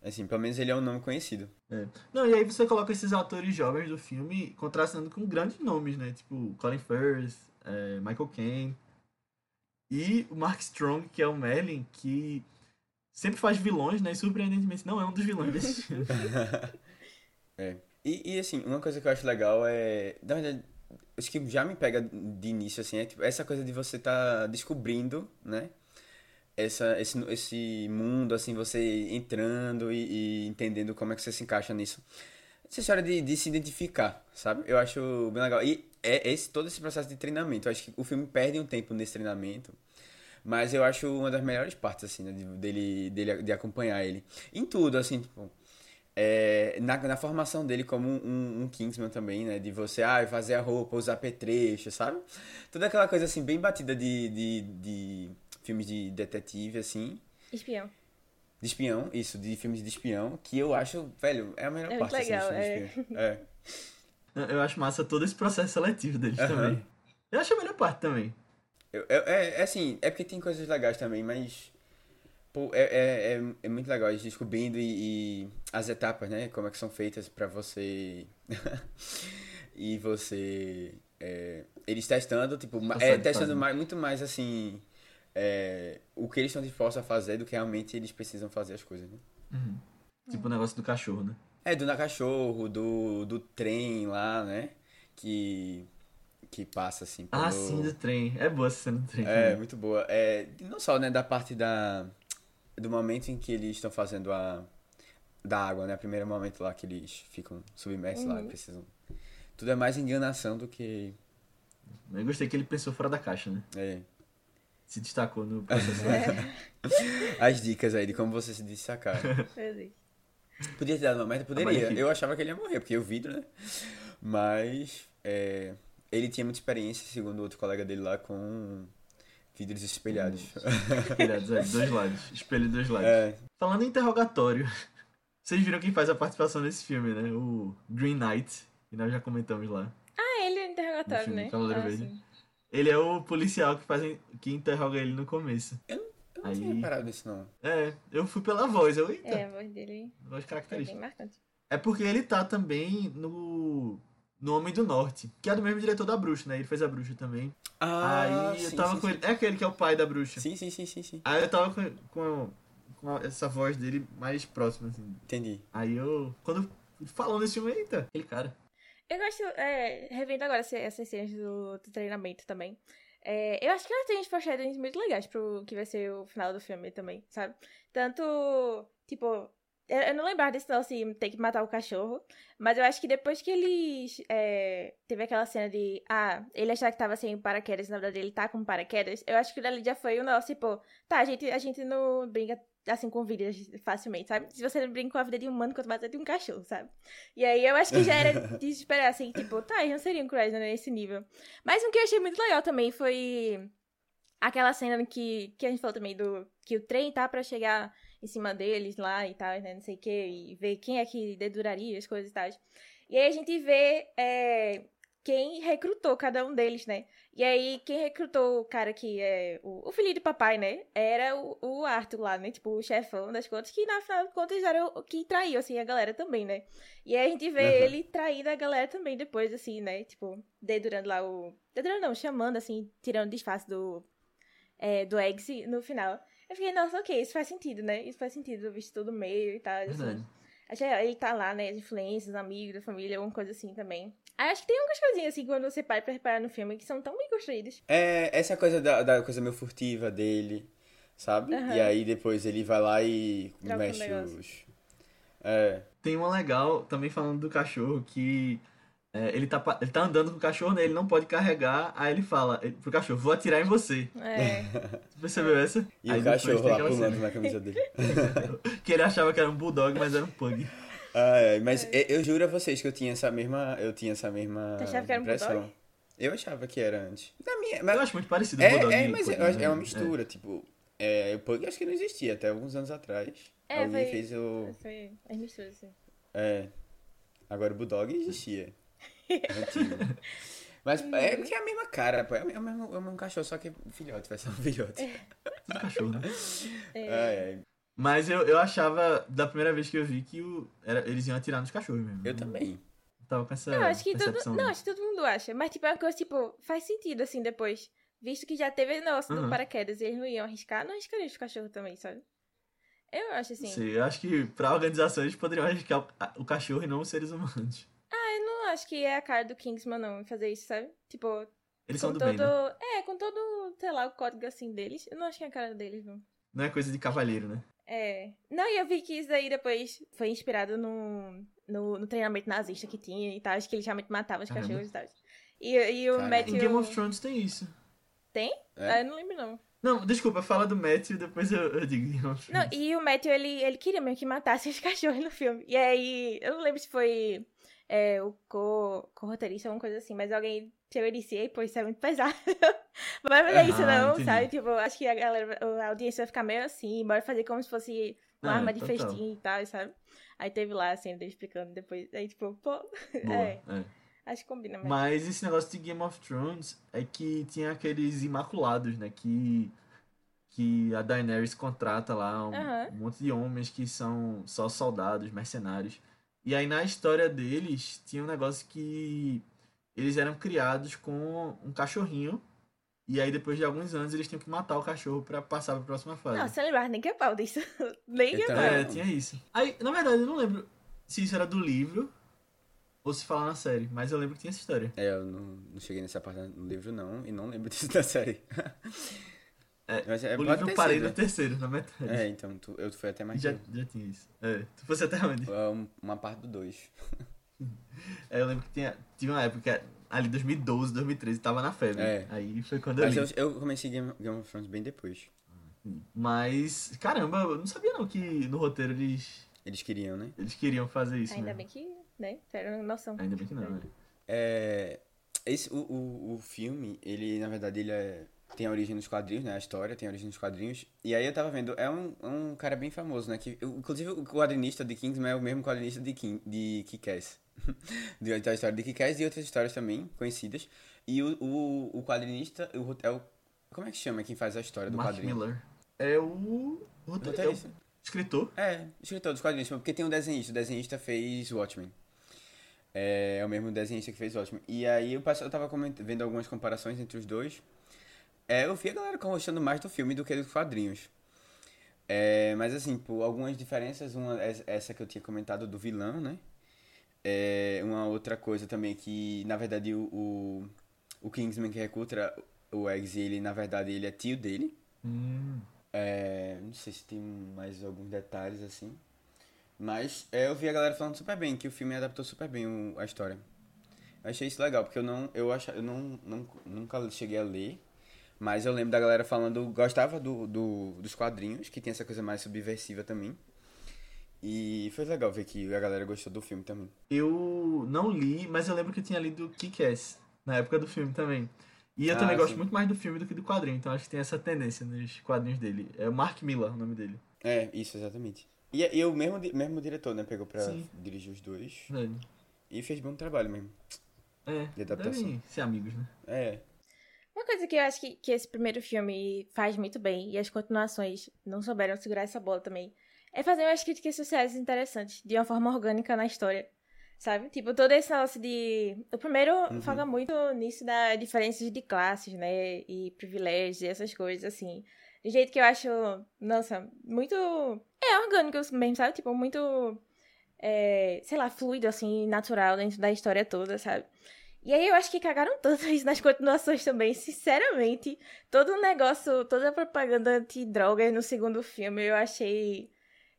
Assim, pelo menos ele é um nome conhecido. É. Não, e aí você coloca esses atores jovens do filme contrastando com grandes nomes, né? Tipo Colin Firth, é, Michael Caine. E o Mark Strong, que é o Merlin, que sempre faz vilões, né? E surpreendentemente não é um dos vilões desse filme. É. E, e, assim, uma coisa que eu acho legal é. Na verdade, acho que já me pega de início, assim, é tipo, essa coisa de você tá descobrindo, né? Essa, esse, esse mundo, assim, você entrando e, e entendendo como é que você se encaixa nisso. Essa história de, de se identificar, sabe? Eu acho bem legal. E é esse, todo esse processo de treinamento. Eu acho que o filme perde um tempo nesse treinamento. Mas eu acho uma das melhores partes, assim, né? de- Dele, dele, de acompanhar ele. Em tudo, assim, tipo é, na, na formação dele como um, um- Kingsman também, né? De você, ah, fazer a roupa, usar apetrecho, sabe? Toda aquela coisa, assim, bem batida de, de, de filmes de detetive, assim. Espião. De espião, isso, de filmes de espião, que eu acho, velho, é a melhor É parte, assim, legal, de espião. É. Eu acho massa todo esse processo seletivo deles Aham. também. Eu acho a melhor parte também. Eu- eu- é, é assim, é porque tem coisas legais também, mas. Pô, é, é, é, é muito legal eles descobrindo e, e as etapas, né? Como é que são feitas pra você. e você. é, eles testando, tipo, Passar é, testando mais, muito mais assim. É, o que eles estão dispostos a fazer do que realmente eles precisam fazer as coisas, né? Uhum. Tipo o negócio do cachorro, né? É, do na cachorro, do, do trem lá, né? Que. Que passa assim. Ah, pelo- sim, do trem. É boa essa cena do trem. É, muito boa. É, não só, né, da parte da do momento em que eles estão fazendo a da água, né? Primeiro momento lá que eles ficam submersos lá, Uhum. precisam. Tudo é mais enganação do que Eu gostei que ele pensou fora da caixa, né? é, Se destacou no processo. as dicas aí de como você se destacar. Podia ter dado uma merda, em poderia. Eu achava que ele ia morrer, porque o vidro, né? Mas é, ele tinha muita experiência, segundo outro colega dele lá, com vidros espelhados. Espelhados aí, dois lados. Espelho dos lados. É, Falando em interrogatório, vocês viram quem faz a participação nesse filme, né? O Green Knight, que nós já comentamos lá. Ah, ele é interrogatório, No filme né? Cavaleiro ah, Verde. sim. Ele é o policial que, faz, que interroga ele no começo. eu não Aí- tinha reparado nisso, não. É, eu fui pela voz, eu, eita, É, a voz dele voz é bem característica. marcante. É porque ele tá também no. No Homem do Norte, que é do mesmo diretor da bruxa, né? Ele fez a bruxa também. Ah, Aí eu sim, tava sim, com sim. ele. É aquele que é o pai da bruxa. Sim, sim, sim, sim, sim. Aí eu tava com, com, com essa voz dele mais próxima, assim. Entendi. Aí eu. Quando falou nesse filme, eita, aquele cara. Eu gosto, é, revendo agora essa- essas cenas do, do treinamento também. É, eu acho que ela tem uns foreshadowings muito legais pro que vai ser o final do filme também, sabe? Tanto, tipo, eu, eu não lembrava desse lance de ter que matar o cachorro, mas eu acho que depois que eles. é, teve aquela cena de. Ah, ele achar que tava sem paraquedas, na verdade ele tá com paraquedas, eu acho que dali já foi o nosso, tipo, tá, a gente, a gente não brinca assim com vidas facilmente, sabe? Se você não brinca com a vida de um humano, quanto mais é de um cachorro, sabe? E aí eu acho que já era de esperar, assim, tipo, tá, eles não seriam cruéis né, nesse nível. Mas um que eu achei muito legal também foi aquela cena que, que a gente falou também do que o trem tá pra chegar em cima deles lá e tal, né, não sei o que, e ver quem é que deduraria as coisas e tal. E aí a gente vê é, quem recrutou cada um deles, né? E aí quem recrutou o cara que é o, o filho do papai, né? Era o, o Arthur lá, né? Tipo, o chefão das contas, que na final de contas era o que traiu, assim, a galera também, né? E aí a gente vê Uhum. ele traindo a galera também depois, assim, né? Tipo, dedurando lá o. Dedurando não, chamando, assim, tirando disfarce do. É, do Eggsy no final. Eu fiquei, nossa, ok, isso faz sentido, né? Isso faz sentido, visto tudo meio e tal. assim. Verdade. Achei, ele tá lá, né? As influências, amigos da família, alguma coisa assim também. Aí acho que tem algumas coisinhas assim, quando você para pra reparar no filme, que são tão bem construídas. É, essa coisa da, da coisa meio furtiva dele, sabe? Aham. E aí depois ele vai lá e Troca um mexe negócio. os. É. Tem uma legal também falando do cachorro que é, ele, tá, ele tá andando com o cachorro, né? Ele não pode carregar. Aí ele fala ele- pro cachorro, vou atirar em você. É. Você percebeu essa? E Aí o cachorro lá pulando na camisa dele. Que ele achava que era um bulldog, mas era um pug. Ah, é, mas eu, eu juro a vocês que eu tinha essa mesma. Eu tinha essa mesma. Tu achava que era um impressão. Eu achava que era antes. Na minha, Eu mas, acho muito parecido é, bulldog é, mas pug, eu acho- né? é uma mistura, tipo. É, o Pug acho que não existia até alguns anos atrás. É, Alguém foi- fez o. Foi as misturas, assim. É. Agora o Bulldog existia. É antigo. Mas é porque é a mesma cara, pô. É o mesmo, é o mesmo cachorro, só que filhote, vai ser um filhote. Tudo cachorro, né? É. Ai, ai. Mas eu, eu achava, da primeira vez que eu vi, que o, era, eles iam atirar nos cachorros mesmo. Eu também. Tava com essa Não, acho que todo, percepção. não, acho que todo mundo acha. Mas, tipo, é uma coisa, tipo, faz sentido, assim, depois. Visto que já teve do Uhum. paraquedas e eles não iam arriscar, não arriscariam os cachorros também, sabe? Eu acho, assim. Sei, eu acho que pra organização eles poderiam arriscar o, o cachorro e não os seres humanos. Eu não acho que é a cara do Kingsman, não, fazer isso, sabe? Tipo, Eles com são do todo. bem, né? É, com todo, sei lá, o código assim deles. Eu não acho que é a cara deles, não. Não é coisa de cavalheiro, né? É. Não, e eu vi que isso daí depois foi inspirado no, no, no treinamento nazista que tinha e tal. Acho que ele realmente matava os Caramba. cachorros e tal. E, e o. Em Matthew. Game of Thrones tem isso. Tem? É? Ah, eu não lembro, não. Não, desculpa, fala do Matthew, depois eu, eu digo Game of Não, Thrones. e o Matthew, ele, ele queria mesmo que matasse os cachorros no filme. E aí, eu não lembro se foi é, o co- co-roteirista ou alguma coisa assim, mas alguém chegou e disse, ei, pô, isso é muito pesado. não vai fazer isso Ah, não, entendi. sabe? Tipo, acho que a galera, a audiência vai ficar meio assim, bora fazer como se fosse uma É, arma de total. festim e tal, sabe? Aí teve lá a cena dele explicando depois, aí tipo, pô, Boa, é, é. acho que combina mesmo. Mas esse negócio de Game of Thrones é que tinha aqueles imaculados, né? Que, que a Daenerys contrata lá um, Aham. um monte de homens que são só soldados, mercenários. E aí na história deles tinha um negócio que eles eram criados com um cachorrinho. E aí depois de alguns anos eles tinham que matar o cachorro pra passar pra próxima fase. Não, você lembrar nem que é pau disso. nem que é Então, pau. É, tinha isso. Aí, na verdade, eu não lembro se isso era do livro ou se fala na série, mas eu lembro que tinha essa história. É, eu não, não cheguei nessa parte no livro, não, e não lembro disso da série. É, Mas é, o livro eu parei sido. no terceiro, na metade. É, então, tu, eu fui até mais já, que já tinha isso. É, tu fosse até onde? Um- Uma parte do 2. É, eu lembro que tinha, tive uma época, ali 2012, 2013, tava na febre. É. Aí foi quando eu Mas li. eu, eu comecei Game, Game of Thrones bem depois. Mas, caramba, eu não sabia não que no roteiro eles, Eles queriam, né? eles queriam fazer isso Ainda mesmo. bem que, né, tiveram noção. Ainda bem que não, né? É, esse, o, o, o filme, ele, na verdade, ele é, tem a origem nos quadrinhos, né? A história tem a origem nos quadrinhos. E aí eu tava vendo, é um, um cara bem famoso, né? Que, inclusive, o quadrinista de Kingsman é o mesmo quadrinista de, King, de Kick-Ass. de, da história de Kick-Ass e outras histórias também conhecidas. E o, o, o quadrinista, o, é o, como é que chama quem faz a história do Mark quadrinho? Miller. é o roteirista, é o Roteirista. escritor. É, escritor dos quadrinhos, porque tem um desenhista. O desenhista fez Watchmen. É, é o mesmo desenhista que fez Watchmen. E aí eu, passo- eu tava vendo algumas comparações entre os dois. É, eu vi a galera gostando mais do filme do que dos quadrinhos. É, mas assim, por algumas diferenças, uma é essa que eu tinha comentado do vilão, né? É, uma outra coisa também que, na verdade, o, o, o Kingsman que recruta o Eggs, ele, na verdade, ele é tio dele. Hum. É, não sei se tem mais alguns detalhes assim. Mas é, eu vi a galera falando super bem, que o filme adaptou super bem o- a história. Eu achei isso legal, porque eu não. Eu, acha, eu não, não, nunca cheguei a ler. Mas eu lembro da galera falando, gostava do, do, dos quadrinhos, que tem essa coisa mais subversiva também. E foi legal ver que a galera gostou do filme também. Eu não li, mas eu lembro que eu tinha lido Kick-Ass na época do filme também. E eu Ah, também gosto sim. muito mais do filme do que do quadrinho, então acho que tem essa tendência nos quadrinhos dele. É o Mark Miller o nome dele. É, isso, exatamente. E, e o mesmo, mesmo diretor, né, pegou pra Sim. dirigir os dois. Velho. E fez bom trabalho mesmo. É, De adaptação. ser amigos, né? É, Uma coisa que eu acho que, que esse primeiro filme faz muito bem, e as continuações não souberam segurar essa bola também, é fazer umas críticas sociais interessantes, de uma forma orgânica na história. Sabe? Tipo, todo esse negócio de. O primeiro Uhum. foca muito nisso da diferenças de classes, né? E privilégios e essas coisas, assim. De jeito que eu acho, nossa, muito. É orgânico mesmo, sabe? Tipo, muito. é, sei lá, fluido, assim, natural dentro da história toda, sabe? E aí eu acho que cagaram tanto isso nas continuações também, sinceramente. Todo o negócio, toda a propaganda anti-drogas no segundo filme eu achei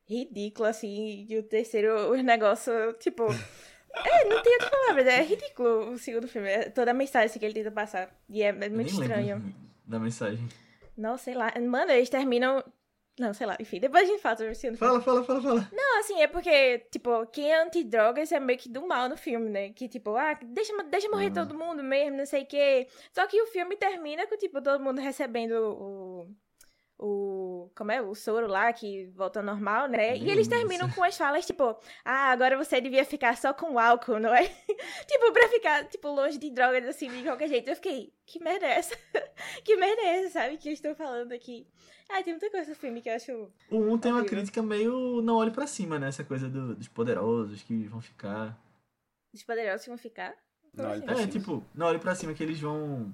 ridículo, assim. E o terceiro, os negócios, tipo. É, não tem outra palavra, é ridículo o segundo filme. é Toda a mensagem que ele tenta passar. E é, muito estranho. da mensagem. Não, sei lá. Mano, eles terminam. Não, sei lá, enfim, depois a gente fala sobre o segundo filme. Fala, fala, fala, fala. Não, assim, é porque, tipo, quem é antidrogas é meio que do mal no filme, né? Que, tipo, ah, deixa, deixa morrer Ah. todo mundo mesmo, não sei o quê. Só que o filme termina com, tipo, todo mundo recebendo o. O. Como é? O soro lá que volta ao normal, né? E eles terminam com as falas, tipo, ah, agora você devia ficar só com álcool, não é? tipo, pra ficar, tipo, longe de drogas, assim, de qualquer jeito. Eu fiquei, que merda é essa? que merda é essa, sabe? Que eu estou falando aqui. Ah, tem muita coisa no filme que eu acho. O 1 tem uma crítica meio não olhe pra cima, né? Essa coisa do- dos poderosos que vão ficar. Os poderosos que vão ficar. Não assim? É, tipo, não olhe pra cima que eles vão.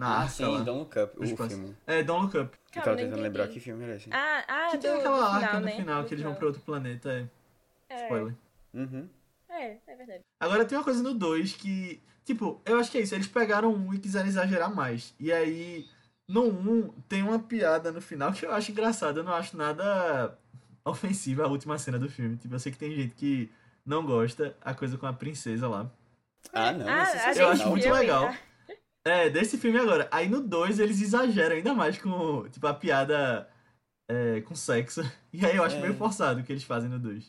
Na ah, arca sim, lá. Don't Look Up, Os o filme. É, Don't Look Up. Eu Calma, tava não tentando lembrar que filme era esse. Ah, ah, que do, tem aquela arca final, no né? final Do que eles vão pra outro planeta. É. É, Spoiler. Uhum. É, é verdade. Agora tem uma coisa no 2 que. Tipo, eu acho que é isso. Eles pegaram um e quiseram exagerar mais. E aí, no 1, um, tem uma piada no final que eu acho engraçada. Eu não acho nada ofensiva a última cena do filme. Tipo, eu sei que tem gente que não gosta a coisa com a princesa lá. Ah, não, ah, é. Eu acho muito legal. ah, É, desse filme agora. Aí no 2 eles exageram ainda mais com, tipo, a piada é, com sexo. E aí eu acho É. meio forçado o que eles fazem no 2.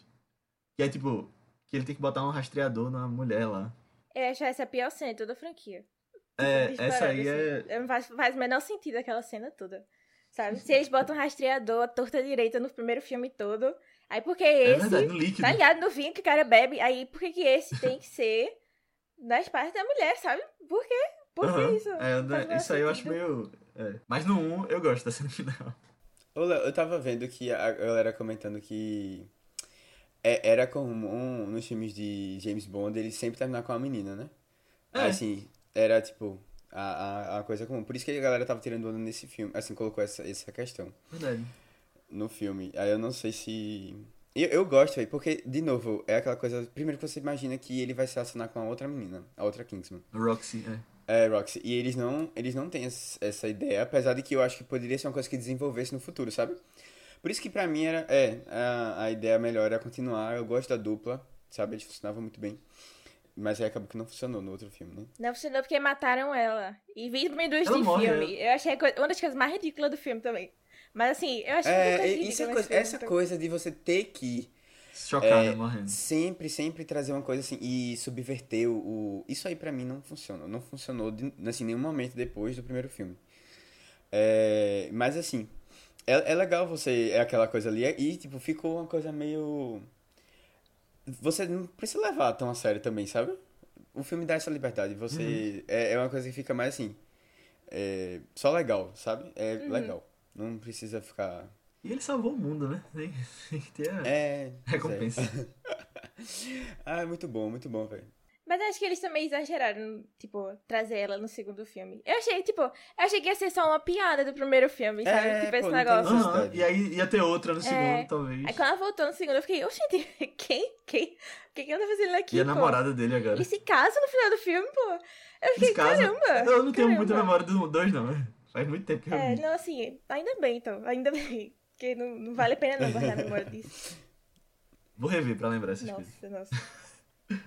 Que é tipo, que ele tem que botar um rastreador na mulher lá. Eu acho essa a pior cena de toda a franquia. É, essa aí assim. é. Não faz, faz o menor sentido aquela cena toda. Sabe? Se eles botam um rastreador, a torta direita no primeiro filme todo. Aí por que É esse. verdade, no líquido. tá ligado no vinho que o cara bebe? Aí por que, que esse tem que ser das partes da mulher, sabe? Por quê? Por que Aham. isso? É, menor isso aí eu acho sentido. meio. é. Mas no 1 eu gosto da cena final. Ô, Léo, eu tava vendo que a galera comentando que é- era comum nos filmes de James Bond ele sempre terminar com a menina, né? É. Assim, era tipo a, a, a coisa comum. Por isso que a galera tava tirando onda nesse filme, assim, colocou essa, essa questão Verdade. no filme. Aí eu não sei se. Eu, eu gosto, velho, porque, de novo, é aquela coisa. Primeiro que você imagina que ele vai se relacionar com a outra menina, a outra Kingsman. Roxy, é. É, Roxy. E eles não, eles não têm essa ideia, apesar de que eu acho que poderia ser uma coisa que desenvolvesse no futuro, sabe? Por isso que pra mim era, é, a, a ideia melhor era continuar. Eu gosto da dupla, sabe? Eles funcionavam muito bem. Mas aí acabou que não funcionou no outro filme, né? Não funcionou porque mataram ela. E vi minutos Ela de morre, filme. Eu achei uma das coisas mais ridículas do filme também. Mas assim, eu achei muita É, isso é ridícula coisa, essa coisa de você ter que Chocada, É, morrendo. sempre, sempre trazer uma coisa assim e subverter o, o- Isso aí pra mim não funcionou. Não funcionou de, assim, nenhum momento depois do primeiro filme. É, mas assim, é, é legal você. É aquela coisa ali e, tipo, ficou uma coisa meio. Você não precisa levar tão a sério também, sabe? O filme dá essa liberdade. Você. É, é uma coisa que fica mais assim. é, só legal, sabe? É Uhum. legal. Não precisa ficar. E ele salvou o mundo, né? Tem, tem que ter a É. é. recompensa. ah, é muito bom, muito bom, velho. Mas acho que eles também exageraram, tipo, trazer ela no segundo filme. Eu achei, tipo, eu achei que ia ser só uma piada do primeiro filme, sabe? É, tipo, esse pô, tem negócio. Aham, E aí ia ter outra no segundo, É. talvez. Aí quando ela voltou no segundo, eu fiquei, oxente, quem? Quem? O que, que ela tá fazendo aqui? E a pô? namorada dele agora. Ele se casa no final do filme, pô. Eu fiquei, caramba. Eu não tenho muita caramba. memória do dois, não. Faz muito tempo que eu É, vi. não, assim, ainda bem, então. Ainda bem. Porque não, não vale a pena não guardar a memória disso. Vou rever pra lembrar essas coisas. Nossa, nossa.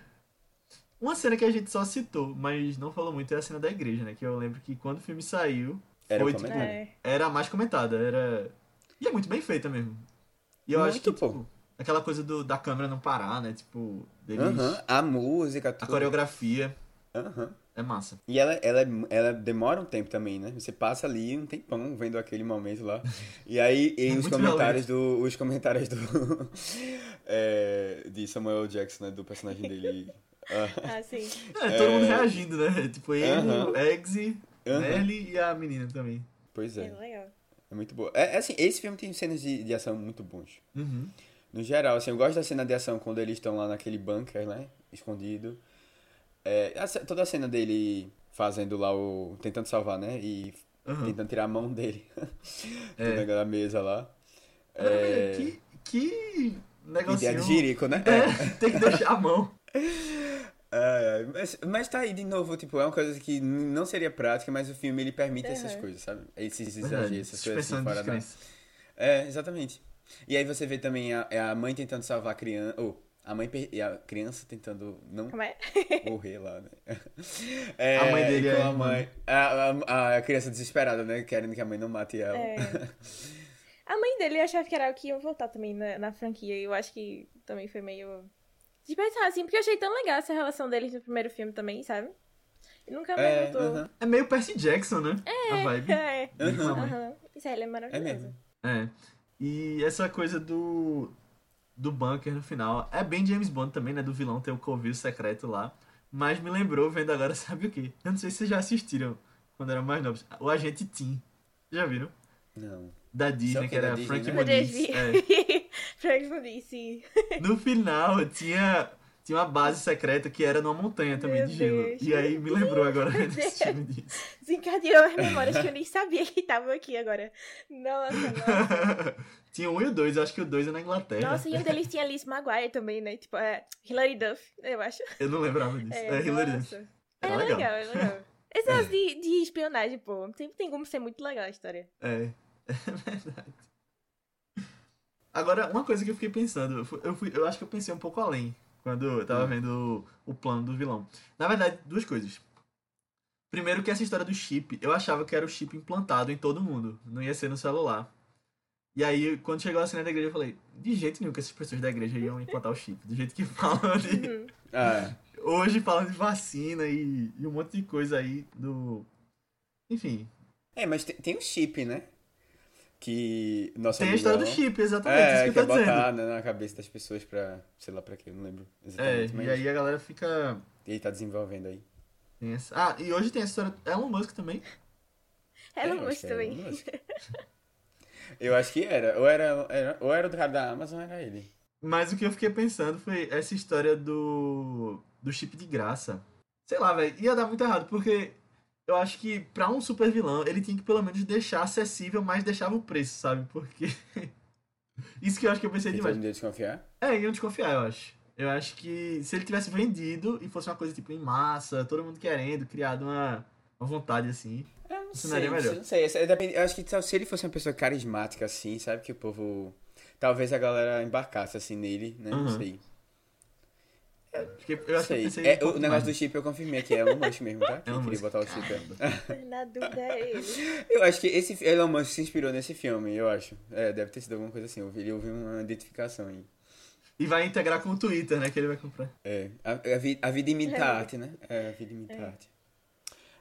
Uma cena que a gente só citou, mas não falou muito, é a cena da igreja, né? Que eu lembro que quando o filme saiu, Era foi, o tipo. É. era a mais comentada. Era... E é muito bem feita mesmo. E eu acho que, Muito, pô. tipo, aquela coisa do, da câmera não parar, né? Tipo, deles... Aham, a música, A tudo. coreografia Aham. É massa. E ela, ela, é- ela demora um tempo também, né? Você passa ali um tempão vendo aquele momento lá. E aí, e É os comentários do. Os comentários do. é, de Samuel Jackson, né? Do personagem dele. Ah, Ah, sim. É, todo É. mundo reagindo, né? Tipo, ele, Aham. o Eggsy, Aham. Nelly e a menina também. pois É é, legal. é muito boa. É, é assim, esse filme tem cenas de, de ação muito bons. Uhum. No geral, assim, eu gosto da cena de ação quando eles estão lá naquele bunker, né? Escondido. É, a toda a cena dele fazendo lá o. tentando salvar, né? E Aham. tentando tirar a mão dele É. do negócio da mesa lá. É, velho, que, que negocinho. Ideia de jirico, né? É, tem que deixar a mão. É, é, mas, mas tá aí de novo, tipo, é uma coisa que não seria prática, mas o filme ele permite essas Uhum. coisas, sabe? Esses exageros, essas coisas assim fora da... É, exatamente. E aí você vê também a, é a mãe tentando salvar a criança, ou a mãe per- e a criança tentando não é? morrer lá, né? É, A mãe dele e com é a mãe. A, a, a criança desesperada, né? Querendo que a mãe não mate ela. É. A mãe dele achava que era o que ia voltar também na, na franquia. E eu acho que também foi meio. De pensar assim, porque eu achei tão legal essa relação deles no primeiro filme também, sabe? E nunca mais É, voltou. aham. É meio Percy Jackson, né? A vibe. É. Aham. Isso aí, ele é É maravilhoso. mesmo. É. E essa coisa do do bunker no final é bem James Bond também, né? Do vilão ter o covil secreto lá. Mas me lembrou vendo agora, sabe o quê? Eu não sei se vocês já assistiram quando eram mais novos. O Agente Tim. Já viram? Não. Da Disney, que que é era Disney, Frank né? Vi. É. Frank Muniz, sim. No final tinha, tinha uma base secreta que era numa montanha também Meu de gelo. Deus. E aí me lembrou agora desse filme disso. Desencadeou as memórias que eu nem sabia que estavam aqui agora. Nossa, nossa. tinha um e o dois, eu acho que o dois é na Inglaterra. Nossa, e um deles tinha Alice Maguire também, né? Tipo, é, Hilary Duff, eu acho. Eu não lembrava disso. É, Hillary Duff. nossa. Era É legal. é legal. Esse negócio de, de espionagem, pô, sempre tem como ser muito legal a história. É, é verdade. Agora, uma coisa que eu fiquei pensando, eu, fui- eu acho que eu pensei um pouco além quando eu tava vendo o, o plano do vilão. Na verdade, duas coisas. Primeiro que essa história do chip, eu achava que era o chip implantado em todo mundo, não ia ser no celular. E aí, quando chegou a cena da igreja, eu falei, de jeito nenhum que essas pessoas da igreja iam implantar o chip. Do jeito que falam de... Uhum. Ah, Hoje falam de vacina e, e um monte de coisa aí do... Enfim, é, mas tem, tem um chip, né? Que. Nossa tem a história do chip, exatamente, isso É, que eu é tô dizendo. botar né, na cabeça das pessoas pra. sei lá pra quê, eu não lembro É, exatamente. mas e aí a galera fica. ele tá desenvolvendo aí. tem essa- Ah, e hoje tem a história. Elon Musk também. Ela É, que era também. Elon Musk. Eu acho que era. Ou era, era- ou era do cara da Amazon ou era ele. Mas o que eu fiquei pensando foi essa história do. do chip de graça. Sei lá, velho, ia dar muito errado, porque eu acho que pra um super vilão ele tinha que pelo menos deixar acessível, mas deixava o preço, sabe? Porque. Isso que eu acho que eu pensei E todo demais. ia desconfiar? É, iam desconfiar, eu acho. Eu acho que se ele tivesse vendido e fosse uma coisa tipo em massa, todo mundo querendo, criado uma, uma vontade assim. Eu não sei, não melhor. não sei. Eu acho que se ele fosse uma pessoa carismática assim, sabe? Que o povo. Talvez a galera embarcasse assim nele, né? Não Uhum. sei. Porque eu acho que eu sei. pensei É, um o negócio mais. do chip eu confirmei que é Elon Musk mesmo, tá? Quem Elon queria botar o chip. é- Na dúvida é ele. Eu acho que esse Elon Musk se inspirou nesse filme, eu acho. É, deve ter sido alguma coisa assim. Eu vi, eu vi uma identificação aí. E vai integrar com o Twitter, né? Que ele vai comprar. É, a, a, vi- a vida imita a É. arte, né? É, a vida imita É. a arte.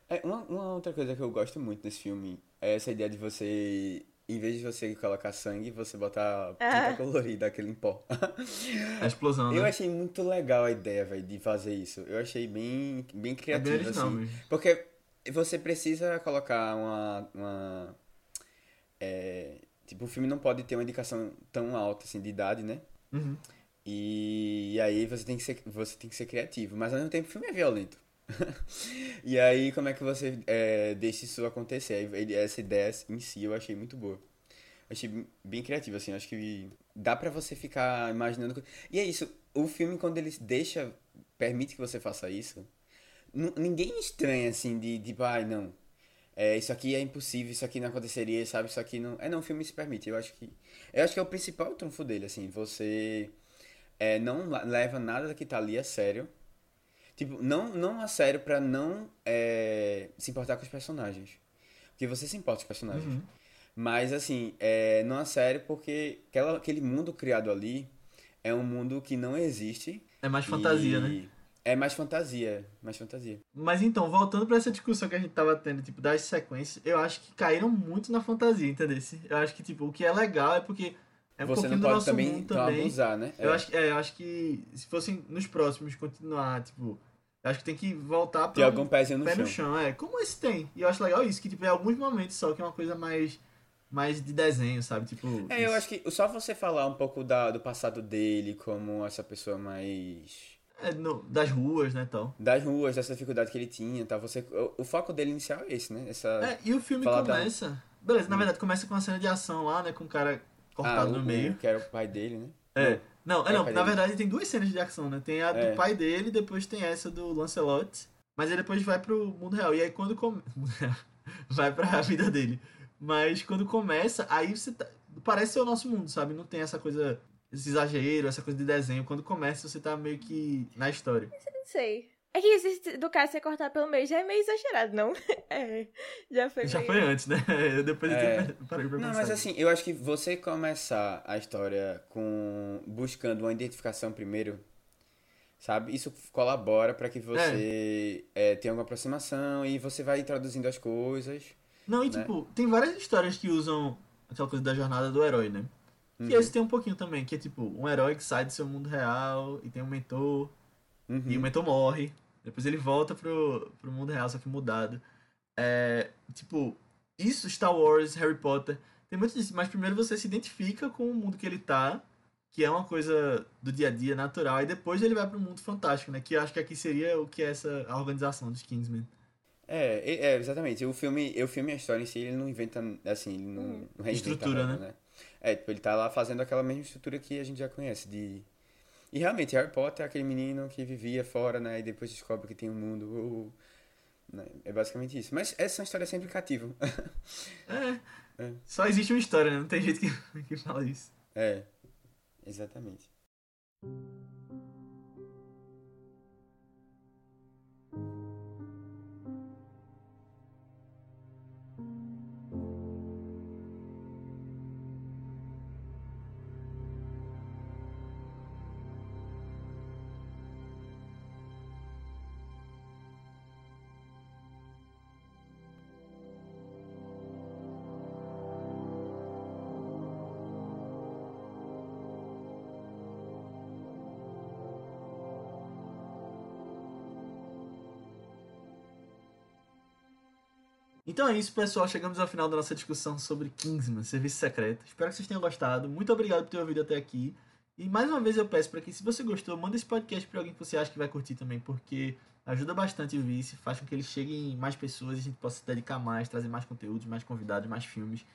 É, uma, uma outra coisa que eu gosto muito nesse filme é essa ideia de você, em vez de você colocar sangue, você botar tinta Ah. colorida, aquele em pó. A explosão, né? Eu achei muito legal a ideia, velho, de fazer isso. Eu achei bem, bem é bem criativo, assim. mesmo. Porque você precisa colocar uma, uma, É, tipo, o filme não pode ter uma indicação tão alta assim de idade, né? Uhum. E, aí você tem que ser, você tem que ser criativo, mas ao mesmo tempo o filme é violento. e aí como é que você é, deixa isso acontecer? Essa ideia em si eu achei muito boa. Achei bem criativo, assim, acho que dá para você ficar imaginando. E é isso, o filme quando ele deixa, permite que você faça isso, ninguém estranha assim de tipo, ai, ah, não, é, isso aqui é impossível, isso aqui não aconteceria, sabe? Isso aqui não. É, não, o filme se permite. Eu acho que. Eu acho que é o principal trunfo dele, assim. Você é, não leva nada que tá ali a sério. Tipo, não, não a sério pra não é, se importar com os personagens. Porque você se importa com os personagens. Uhum. Mas, assim, é, não a sério porque aquela, aquele mundo criado ali é um mundo que não existe. É mais fantasia, né? É mais fantasia, mais fantasia. Mas então, voltando para essa discussão que a gente tava tendo, tipo, das sequências, eu acho que caíram muito na fantasia, entendeu? Eu acho que, tipo, o que é legal é porque é um Você não nosso também, então, também. abusar, né? Eu, acho, é, eu acho que se fossem nos próximos continuar, tipo, eu acho que tem que voltar pra. Tem algum pezinho no pé chão. no chão, é. Como esse tem. E eu acho legal isso, que, tipo, é alguns momentos só que é uma coisa mais mais de desenho, sabe? Tipo. É, isso. eu acho que só você falar um pouco da, do passado dele, como essa pessoa mais é, no, das ruas, né, tal. Das ruas, dessa dificuldade que ele tinha, tal. Você, o, o foco dele inicial é esse, né? Essa, é, e o filme começa... Da... Beleza, na hum. verdade, começa com uma cena de ação lá, né, com o cara cortado ah, no meio. Que era o pai dele, né? É. Não, é, não, na dele. verdade tem duas cenas de ação, né? Tem a é. do pai dele, depois tem essa do Lancelot. Mas aí depois vai pro mundo real. E aí quando come... vai pra vida dele. Mas quando começa, aí você tá... Parece ser o nosso mundo, sabe? Não tem essa coisa esse exagero, essa coisa de desenho. Quando começa, você tá meio que na história. Não sei. É que esse do cara ser cortado pelo meio já é meio exagerado, não? É, já foi Já meio... foi antes, né? Depois é. eu parei pra Não, pensar. mas assim, eu acho que você começar a história com buscando uma identificação primeiro, sabe? Isso colabora para que você é. É, tenha uma aproximação e você vai introduzindo as coisas. Não, e né? tipo, tem várias histórias que usam aquela coisa da jornada do herói, né? Uhum. Que esse tem um pouquinho também, que é tipo, um herói que sai do seu mundo real e tem um mentor, uhum. e o mentor morre, depois ele volta pro, pro mundo real, só que mudado. É, tipo, isso, Star Wars, Harry Potter, tem muito disso, mas primeiro você se identifica com o mundo que ele tá, que é uma coisa do dia a dia natural, e depois ele vai pro mundo fantástico, né? Que eu acho que aqui seria o que é essa a organização dos Kingsmen. É, é, exatamente. O filme, o filme, a história em si, ele não inventa, assim, ele não, não Estrutura, né? né? É, tipo, ele tá lá fazendo aquela mesma estrutura que a gente já conhece, de... E realmente, Harry Potter é aquele menino que vivia fora, né, e depois descobre que tem um mundo... Uh, né? É basicamente isso. Mas essa é uma história sempre cativa. é. é. Só existe uma história, né? Não tem jeito que, que fala isso. É, exatamente. Então é isso, pessoal. Chegamos ao final da nossa discussão sobre Kingsman, Serviço Secreto. Espero que vocês tenham gostado. Muito obrigado por ter ouvido até aqui. E mais uma vez eu peço para que, se você gostou, manda esse podcast para alguém que você acha que vai curtir também, porque ajuda bastante o Vice, faz com que ele chegue em mais pessoas e a gente possa se dedicar mais, trazer mais conteúdos, mais convidados, mais filmes.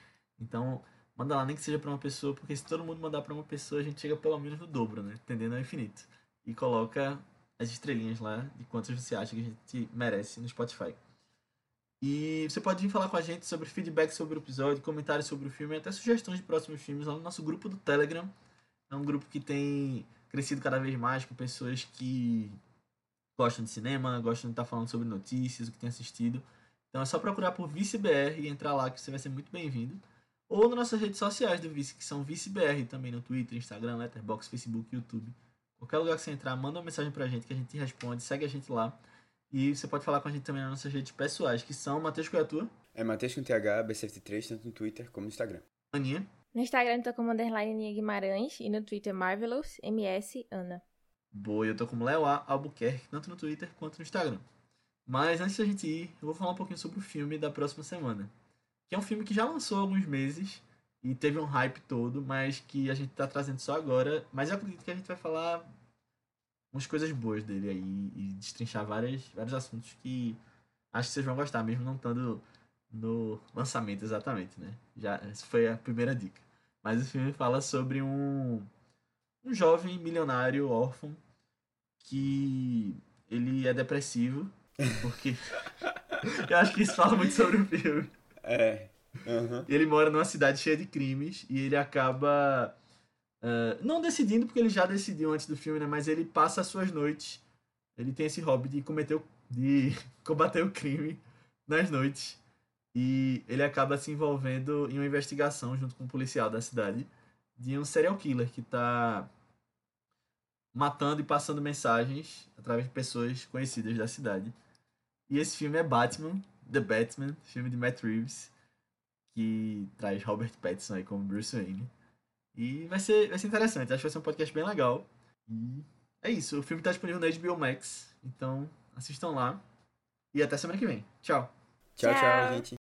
Então, manda lá, nem que seja para uma pessoa, porque se todo mundo mandar para uma pessoa, a gente chega pelo menos no dobro, né? Entendendo ao infinito. E coloca as estrelinhas lá de quantas você acha que a gente merece no Spotify. E você pode vir falar com a gente sobre feedback sobre o episódio, comentários sobre o filme, até sugestões de próximos filmes lá no nosso grupo do Telegram. É um grupo que tem crescido cada vez mais com pessoas que gostam de cinema, gostam de estar falando sobre notícias, o que tem assistido. Então é só procurar por ViceBR e entrar lá que você vai ser muito bem-vindo. Ou nas nossas redes sociais do Vice, que são ViceBR também no Twitter, Instagram, Letterboxd, Facebook, YouTube. Qualquer lugar que você entrar, manda uma mensagem pra gente que a gente responde, segue a gente lá. E você pode falar com a gente também nas nossas redes pessoais, que são Matheus qual é a tua? É Matheus com TH, B73, tanto no Twitter como no Instagram. Aninha? No Instagram eu tô como underline Aninha Guimarães e no Twitter Marvelous MS Ana. Boa, eu tô como Léo A. Albuquerque, tanto no Twitter quanto no Instagram. Mas antes da gente ir, eu vou falar um pouquinho sobre o filme da próxima semana. que é um filme que já lançou há alguns meses e teve um hype todo, mas que a gente tá trazendo só agora. Mas eu acredito que a gente vai falar umas coisas boas dele aí e destrinchar várias, vários assuntos que acho que vocês vão gostar, mesmo não estando no lançamento exatamente, né? Já, essa foi a primeira dica. Mas o filme fala sobre um, um jovem milionário órfão que ele é depressivo, porque eu acho que isso fala muito sobre o filme. É. Uhum. Ele mora numa cidade cheia de crimes e ele acaba uh, não decidindo, porque ele já decidiu antes do filme, né? Mas ele passa as suas noites. Ele tem esse hobby de cometer o, de combater o crime nas noites. E ele acaba se envolvendo em uma investigação junto com um policial da cidade de um serial killer que está matando e passando mensagens através de pessoas conhecidas da cidade. E esse filme é Batman, The Batman, filme de Matt Reeves, que traz Robert Pattinson aí como Bruce Wayne. E vai ser, vai ser interessante, acho que vai ser um podcast bem legal. E é isso, o filme está disponível na HBO Max, então assistam lá. E até semana que vem. Tchau. Tchau, tchau, tchau gente.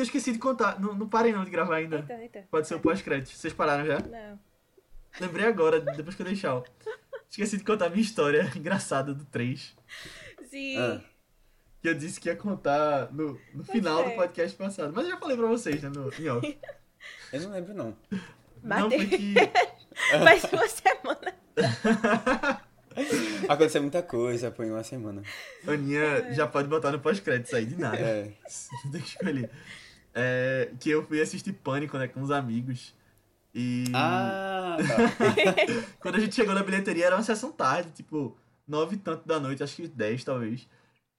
Eu esqueci de contar. Não, não parem não de gravar ainda. Eita, eita. Pode ser o pós-crédito. Vocês pararam já? Não. Lembrei agora, depois que eu dei tchau. esqueci de contar a minha história engraçada do 3. Sim. Ah. Que eu disse que ia contar no, no final é. do podcast passado. Mas eu já falei pra vocês, né? No, em off. Eu não lembro, não. Não, foi que. Faz uma semana. Aconteceu muita coisa, foi uma semana. Aninha já pode botar no pós-crédito aí, de nada. É. Tem que escolher. É, que eu fui assistir Pânico, né, com uns amigos. E Ah, tá. quando a gente chegou na bilheteria era uma sessão tarde, tipo, nove e tanto da noite, acho que dez talvez.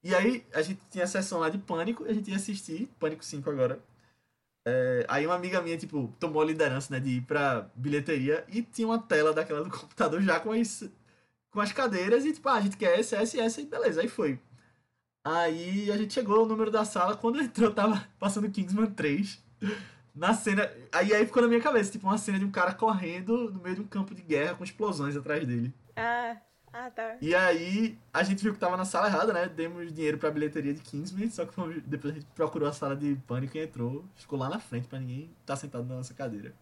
E aí a gente tinha a sessão lá de Pânico, e a gente ia assistir, Pânico 5 agora. É, aí uma amiga minha, tipo, tomou a liderança, né, de ir pra bilheteria e tinha uma tela daquela do computador já com as, com as cadeiras e, tipo, ah, a gente quer essa, essa e essa, e beleza, aí foi. Aí a gente chegou, o número da sala, quando entrou, tava passando Kingsman 3. Na cena. Aí aí ficou na minha cabeça, tipo, uma cena de um cara correndo no meio de um campo de guerra com explosões atrás dele. Ah, ah, tá. E aí a gente viu que tava na sala errada, né? Demos dinheiro pra bilheteria de Kingsman, só que fomos- depois a gente procurou a sala de pânico e entrou. Ficou lá na frente pra ninguém estar sentado na nossa cadeira.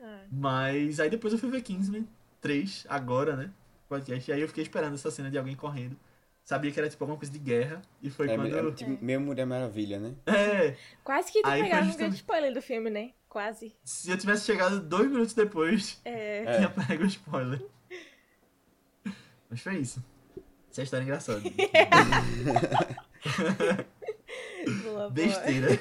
Ah. Mas aí depois eu fui ver Kingsman 3, agora, né? Podcast. E aí eu fiquei esperando essa cena de alguém correndo. Sabia que era tipo alguma coisa de guerra. E foi É, quando. é tipo meio Mulher Maravilha, né? É, Quase que tu Aí pegava um justamente- grande spoiler do filme, né? Quase. se eu tivesse chegado dois minutos depois, É. É. tinha pego o spoiler. Mas foi isso. Essa é a história engraçada. Boa, boa. Besteira.